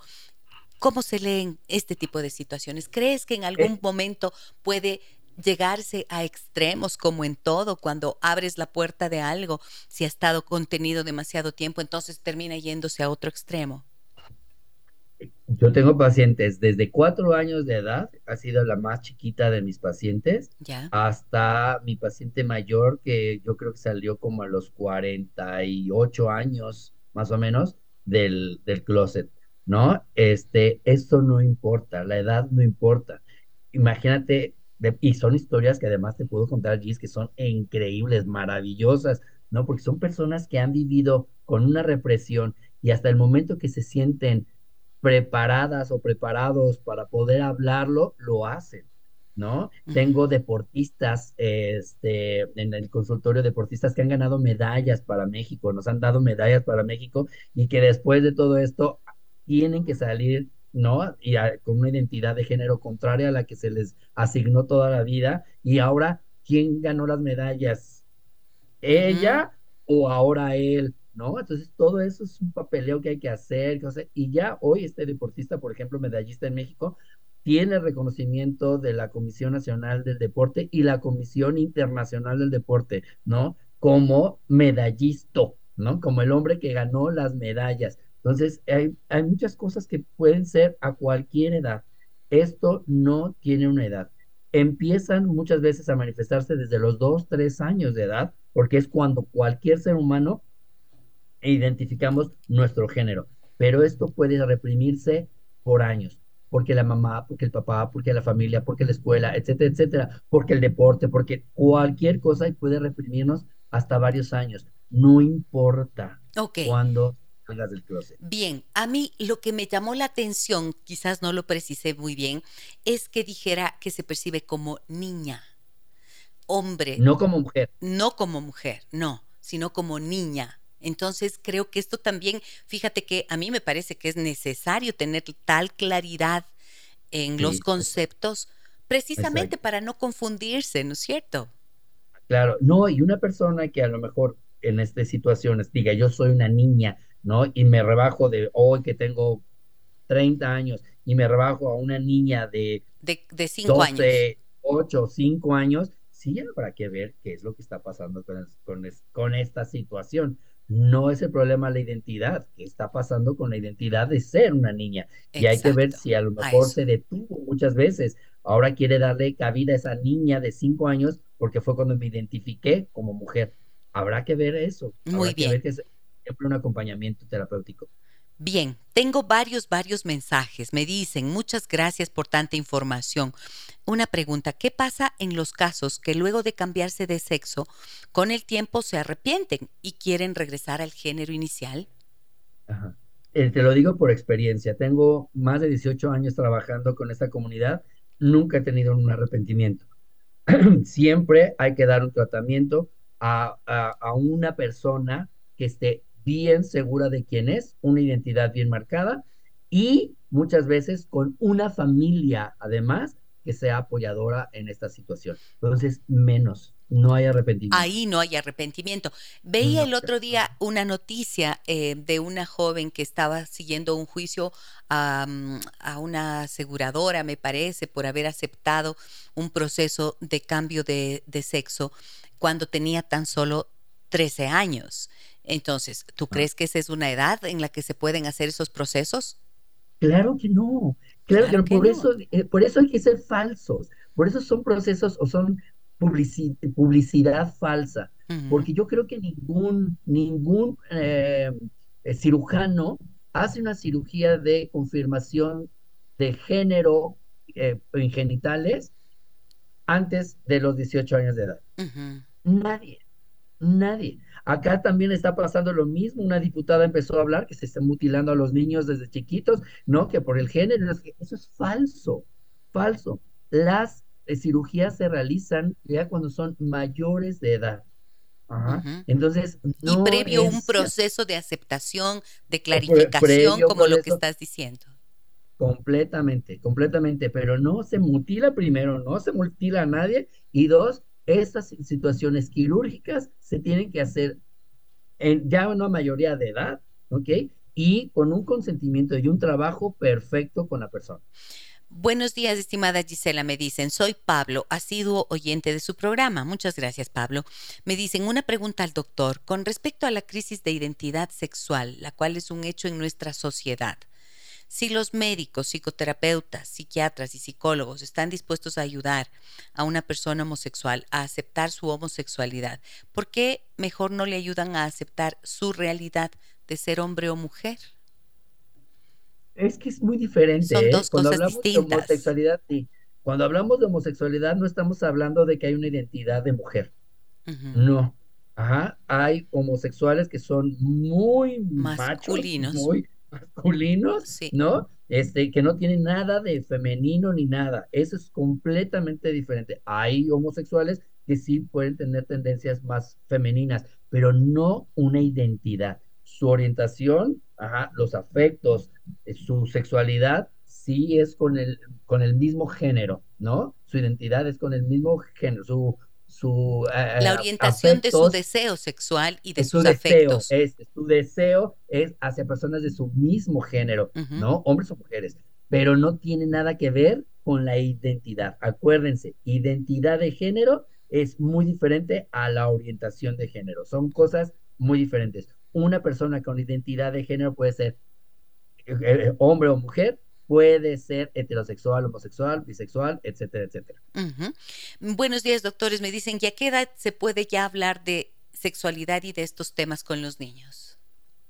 ¿Cómo se leen este tipo de situaciones? ¿Crees que en algún eh. momento puede llegarse a extremos como en todo, cuando abres la puerta de algo, si ha estado contenido demasiado tiempo, entonces termina yéndose a otro extremo. Yo tengo pacientes desde cuatro años de edad, ha sido la más chiquita de mis pacientes, hasta mi paciente mayor, que yo creo que salió como a los 48 años, más o menos, del, del closet, ¿no? Este, esto no importa, la edad no importa. Imagínate y son historias que además te puedo contar, Gis, que son increíbles, maravillosas, ¿no? Porque son personas que han vivido con una represión y hasta el momento que se sienten preparadas o preparados para poder hablarlo, lo hacen, ¿no? Tengo deportistas, este, en el consultorio deportistas que han ganado medallas para México, nos han dado medallas para México y que después de todo esto tienen que salir ¿no? Y con una identidad de género contraria a la que se les asignó toda la vida. Y ahora, ¿quién ganó las medallas? ¿Ella o ahora él? ¿No? Entonces, todo eso es un papeleo que hay que hacer. Y ya hoy este deportista, por ejemplo, medallista en México, tiene reconocimiento de la Comisión Nacional del Deporte y la Comisión Internacional del Deporte, ¿no? Como medallista, ¿no? Como el hombre que ganó las medallas. Entonces, hay, hay muchas cosas que pueden ser a cualquier edad. Esto no tiene una edad. Empiezan muchas veces a manifestarse desde los dos, tres años de edad, porque es cuando cualquier ser humano identificamos nuestro género. Pero esto puede reprimirse por años, porque la mamá, porque el papá, porque la familia, porque la escuela, etcétera, etcétera, porque el deporte, porque cualquier cosa puede reprimirnos hasta varios años. No importa cuando Bien, a mí lo que me llamó la atención, quizás no lo precisé muy bien, es que dijera que se percibe como niña, hombre. No como mujer. No como mujer, no, sino como niña. Entonces creo que esto también, fíjate que a mí me parece que es necesario tener tal claridad en los conceptos precisamente para no confundirse, ¿no es cierto? Claro, no, y una persona que a lo mejor en estas situaciones diga, yo soy una niña, ¿no? Y me rebajo de hoy que tengo 30 años y me rebajo a una niña de, de, de 5 años. 8 o 5 años, sí habrá que ver qué es lo que está pasando con, con, con esta situación. no es el problema la identidad, que está pasando con la identidad de ser una niña. Y hay que ver si a lo mejor se detuvo muchas veces. Ahora quiere darle cabida a esa niña de cinco años porque fue cuando me identifiqué como mujer. Habrá que ver eso. Muy bien. Que ver que siempre un acompañamiento terapéutico. Bien, tengo varios, varios mensajes. Me dicen, muchas gracias por tanta información. Una pregunta, ¿qué pasa en los casos que luego de cambiarse de sexo, con el tiempo se arrepienten y quieren regresar al género inicial? Ajá. Eh, te lo digo por experiencia. Tengo más de 18 años trabajando con esta comunidad. Nunca he tenido un arrepentimiento. Siempre hay que dar un tratamiento a, a una persona que esté bien segura de quién es, una identidad bien marcada y muchas veces con una familia además que sea apoyadora en esta situación. Entonces, menos, no hay arrepentimiento. Ahí no hay arrepentimiento. Veía el otro día una noticia eh, de una joven que estaba siguiendo un juicio a, a, una aseguradora, me parece, por haber aceptado un proceso de cambio de, de sexo cuando tenía tan solo 13 años. Entonces, ¿tú ah. crees que esa es una edad en la que se pueden hacer esos procesos? Claro que no, claro, que, por, Eso, eh, por eso hay que ser falsos, por eso son procesos o son publicidad falsa, porque yo creo que ningún, ningún eh, eh, cirujano hace una cirugía de confirmación de género en genitales antes de los 18 años de edad. Nadie, nadie. Acá también está pasando lo mismo. Una diputada empezó a hablar que se está mutilando a los niños desde chiquitos, ¿no? Que por el género. Eso es falso, falso. Las eh, cirugías se realizan ya cuando son mayores de edad. Entonces, y previo un proceso de aceptación, de clarificación, como lo que estás diciendo. Completamente, completamente, pero no se mutila primero, no se mutila a nadie, y dos, estas situaciones quirúrgicas se tienen que hacer en ya una mayoría de edad, ¿ok? Y con un consentimiento y un trabajo perfecto con la persona. Buenos días, estimada Gisela. Me dicen, soy Pablo, asiduo oyente de su programa. Muchas gracias, Pablo. Me dicen una pregunta al doctor con respecto a la crisis de identidad sexual, la cual es un hecho en nuestra sociedad. Si los médicos, psicoterapeutas, psiquiatras y psicólogos están dispuestos a ayudar a una persona homosexual a aceptar su homosexualidad, ¿por qué mejor no le ayudan a aceptar su realidad de ser hombre o mujer? Es que es muy diferente. Son ¿eh? dos Cuando cosas hablamos De homosexualidad, sí. Cuando hablamos de homosexualidad no estamos hablando de que hay una identidad de mujer. No. Ajá. Hay homosexuales que son muy masculinos, muy masculinos, ¿no? Este, que no tienen nada de femenino ni nada. Eso es completamente diferente. Hay homosexuales que sí pueden tener tendencias más femeninas, pero no una identidad. Su orientación, ajá, los afectos, eh, su sexualidad, sí es con el, con el mismo género, ¿no? Su identidad es con el mismo género, su, su eh, la orientación de su deseo sexual y de sus su afectos. Deseo, es, su deseo es hacia personas de su mismo género, ¿no? Hombres o mujeres, pero no tiene nada que ver con la identidad. Acuérdense, identidad de género es muy diferente a la orientación de género. Son cosas muy diferentes. Una persona con identidad de género puede ser eh, eh, hombre o mujer, puede ser heterosexual, homosexual, bisexual, etcétera, etcétera. Buenos días, doctores. Me dicen, ¿y a qué edad se puede ya hablar de sexualidad y de estos temas con los niños?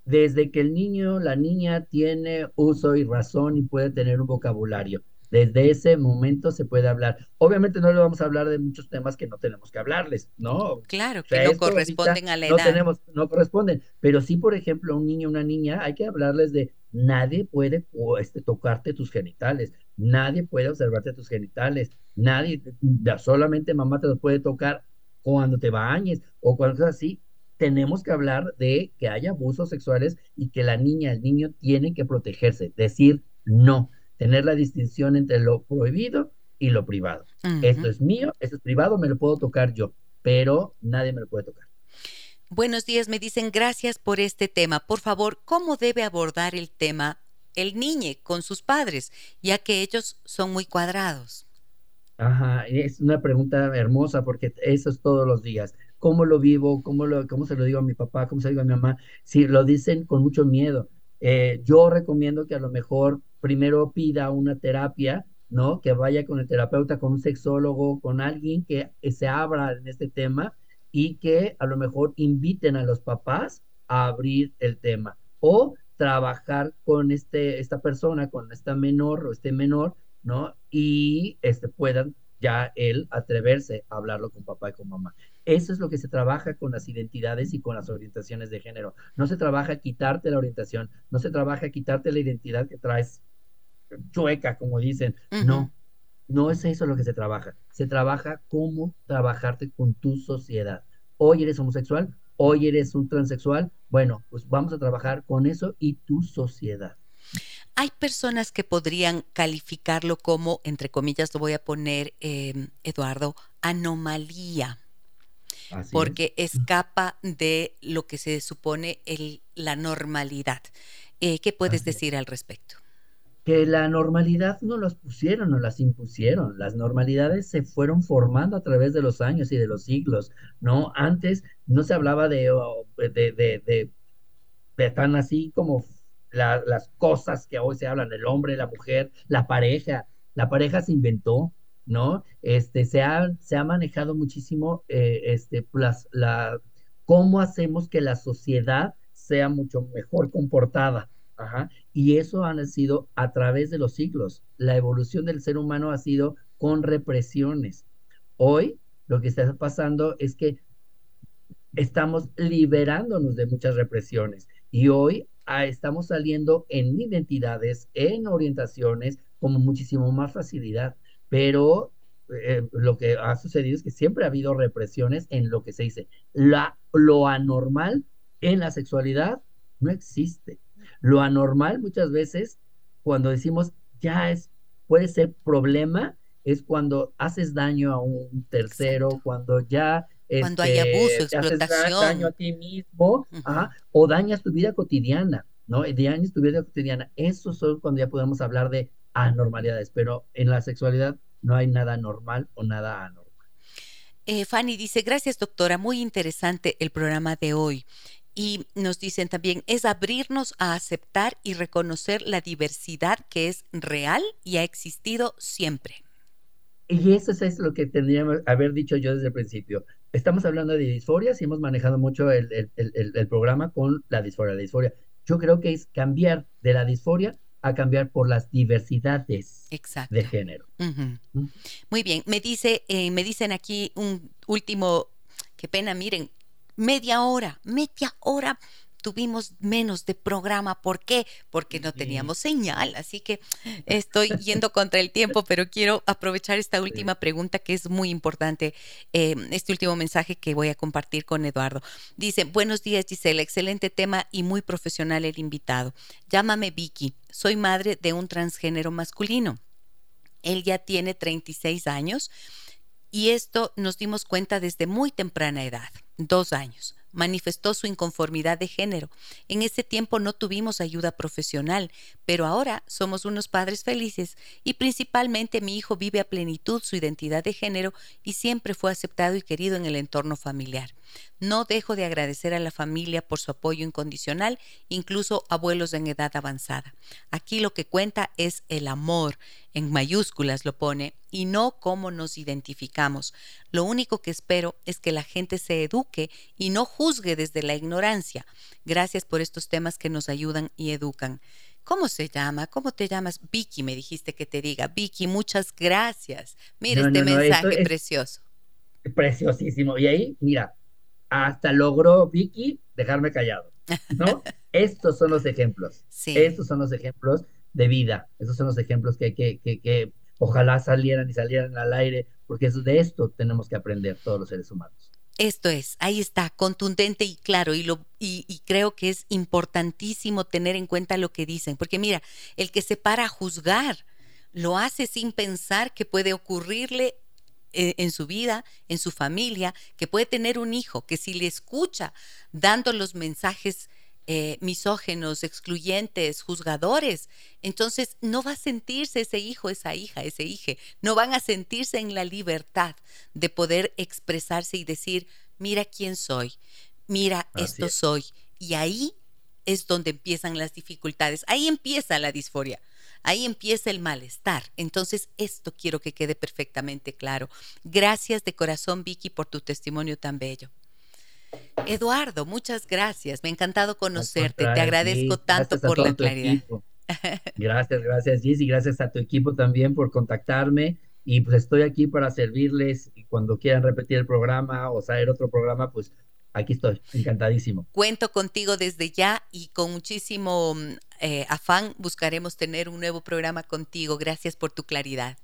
Desde que el niño, la niña tiene uso y razón y puede tener un vocabulario. Desde ese momento se puede hablar. Obviamente no le vamos a hablar de muchos temas que no tenemos que hablarles, ¿no? Claro, que no corresponden a la edad. No tenemos, no corresponden. Pero sí, por ejemplo, un niño, una niña, hay que hablarles de nadie puede este, tocarte tus genitales, nadie puede observarte tus genitales, nadie, solamente mamá te los puede tocar cuando te bañes o cuando es así. Tenemos que hablar de que haya abusos sexuales y que la niña, el niño tienen que protegerse, decir no tener la distinción entre lo prohibido y lo privado. Esto es mío, esto es privado, me lo puedo tocar yo, pero nadie me lo puede tocar. Buenos días, me dicen gracias por este tema. Por favor, ¿cómo debe abordar el tema el niño con sus padres, ya que ellos son muy cuadrados? Ajá, es una pregunta hermosa porque eso es todos los días. cómo lo vivo, cómo, lo, cómo se lo digo a mi papá, cómo se lo digo a mi mamá, si lo dicen con mucho miedo. Eh, yo recomiendo que a lo mejor primero pida una terapia, ¿no? Que vaya con el terapeuta, con un sexólogo, con alguien que se abra en este tema y que a lo mejor inviten a los papás a abrir el tema o trabajar con este, esta persona, con esta menor o este menor, ¿no? Y este, puedan ya él atreverse a hablarlo con papá y con mamá. Eso es lo que se trabaja con las identidades y con las orientaciones de género. No se trabaja quitarte la orientación, no se trabaja quitarte la identidad que traes chueca, como dicen. No, no es eso lo que se trabaja. Se trabaja cómo trabajarte con tu sociedad. Hoy eres homosexual, hoy eres un transexual. Bueno, pues vamos a trabajar con eso y tu sociedad. Hay personas que podrían calificarlo como, entre comillas, lo voy a poner, em, Eduardo, anomalía. porque escapa de lo que se supone el, la normalidad. Eh, ¿Qué puedes decir al respecto? Que la normalidad no las pusieron, no las impusieron. Las normalidades se fueron formando a través de los años y de los siglos, ¿no? Antes no se hablaba de, de, de, de, tan así como las cosas que hoy se hablan, el hombre, la mujer, la pareja. La pareja se inventó, ¿no? Este, se ha, se ha manejado muchísimo, eh, este, las, la, cómo hacemos que la sociedad sea mucho mejor comportada, y eso ha sido a través de los siglos. La evolución del ser humano ha sido con represiones. Hoy lo que está pasando es que estamos liberándonos de muchas represiones y hoy ah, estamos saliendo en identidades, en orientaciones, con muchísimo más facilidad. Pero eh, lo que ha sucedido es que siempre ha habido represiones en lo que se dice. Lo anormal en la sexualidad no existe. Lo anormal muchas veces, cuando decimos ya es, puede ser problema, es cuando haces daño a un tercero, cuando ya... Cuando hay abuso, este, explotación. daño a ti mismo, o dañas tu vida cotidiana, ¿no? Dañas tu vida cotidiana. Eso es cuando ya podemos hablar de anormalidades, pero en la sexualidad no hay nada normal o nada anormal. Eh, Fanny dice, gracias doctora, muy interesante el programa de hoy. Y nos dicen también, es abrirnos a aceptar y reconocer la diversidad que es real y ha existido siempre. Y eso es lo que tendríamos haber dicho yo desde el principio. Estamos hablando de disforia y hemos manejado mucho el, programa con la disforia. La disforia. Yo creo que es cambiar de la disforia a cambiar por las diversidades de género. ¿Mm? Muy bien, me dice, eh, me dicen aquí un último, qué pena, miren, media hora, media hora tuvimos menos de programa. ¿Por qué? Porque no teníamos señal. Así que estoy yendo contra el tiempo, pero quiero aprovechar esta última pregunta que es muy importante, eh, este último mensaje que voy a compartir con Eduardo. Dice, buenos días Gisela, excelente tema y muy profesional el invitado. Llámame Vicky, soy madre de un transgénero masculino. Él ya tiene 36 años y esto nos dimos cuenta desde muy temprana edad dos años. Manifestó su inconformidad de género. En ese tiempo no tuvimos ayuda profesional, pero ahora somos unos padres felices y principalmente mi hijo vive a plenitud su identidad de género y siempre fue aceptado y querido en el entorno familiar. No dejo de agradecer a la familia por su apoyo incondicional, incluso abuelos en edad avanzada. Aquí lo que cuenta es el amor, en mayúsculas lo pone, y no cómo nos identificamos. Lo único que espero es que la gente se eduque y no juzgue desde la ignorancia. Gracias por estos temas que nos ayudan y educan. ¿Cómo se llama? ¿Cómo te llamas? Vicky, me dijiste que te diga. Vicky, muchas gracias. Mira este mensaje precioso. Preciosísimo. Y ahí, mira, hasta logró Vicky dejarme callado, ¿no? Estos son los ejemplos. Estos son los ejemplos de vida. Estos son los ejemplos que hay que, que, que ojalá salieran y salieran al aire, porque de esto tenemos que aprender todos los seres humanos. Esto es, ahí está, contundente y claro, y, lo, y, y, creo que es importantísimo tener en cuenta lo que dicen, porque mira, el que se para a juzgar lo hace sin pensar que puede ocurrirle eh, en su vida, en su familia, que puede tener un hijo, que si le escucha dando los mensajes eh, misógenos, excluyentes, juzgadores, entonces no va a sentirse ese hijo, esa hija, ese hijo, no van a sentirse en la libertad de poder expresarse y decir, mira quién soy, mira, esto soy. Y ahí es donde empiezan las dificultades, ahí empieza la disforia. Ahí empieza el malestar. Entonces, esto quiero que quede perfectamente claro. Gracias de corazón, Vicky, por tu testimonio tan bello. Eduardo, muchas gracias. Me ha encantado conocerte. Te agradezco tanto por la claridad. Gracias, gracias, Gis, y gracias a tu equipo también por contactarme. Y pues estoy aquí para servirles y cuando quieran repetir el programa o saber otro programa, pues aquí estoy, encantadísimo. Cuento contigo desde ya y con muchísimo eh, afán buscaremos tener un nuevo programa contigo. Gracias por tu claridad.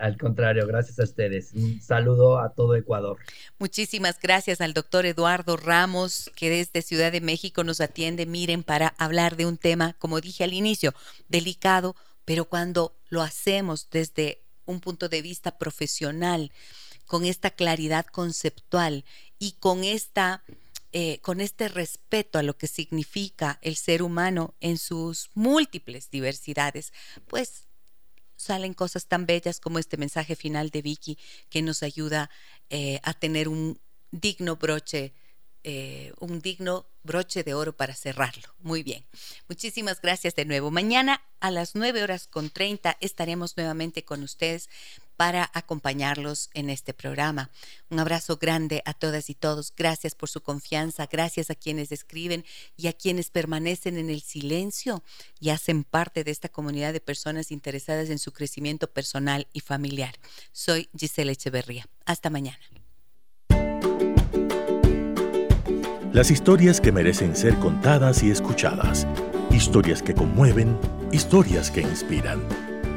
Al contrario, gracias a ustedes. Un saludo a todo Ecuador. Muchísimas gracias al doctor Eduardo Ramos, que desde Ciudad de México nos atiende. Miren, para hablar de un tema, como dije al inicio, delicado, pero cuando lo hacemos desde un punto de vista profesional, con esta claridad conceptual y con esta eh, con este respeto a lo que significa el ser humano en sus múltiples diversidades, pues salen cosas tan bellas como este mensaje final de Vicky que nos ayuda eh, a tener un digno broche eh, un digno broche de oro para cerrarlo. Muy bien. Muchísimas gracias de nuevo. Mañana a las 9 horas con 30 estaremos nuevamente con ustedes para acompañarlos en este programa. Un abrazo grande a todas y todos. Gracias por su confianza. Gracias a quienes escriben y a quienes permanecen en el silencio y hacen parte de esta comunidad de personas interesadas en su crecimiento personal y familiar. Soy Gisela Echeverría. Hasta mañana. Las historias que merecen ser contadas y escuchadas. Historias que conmueven, historias que inspiran.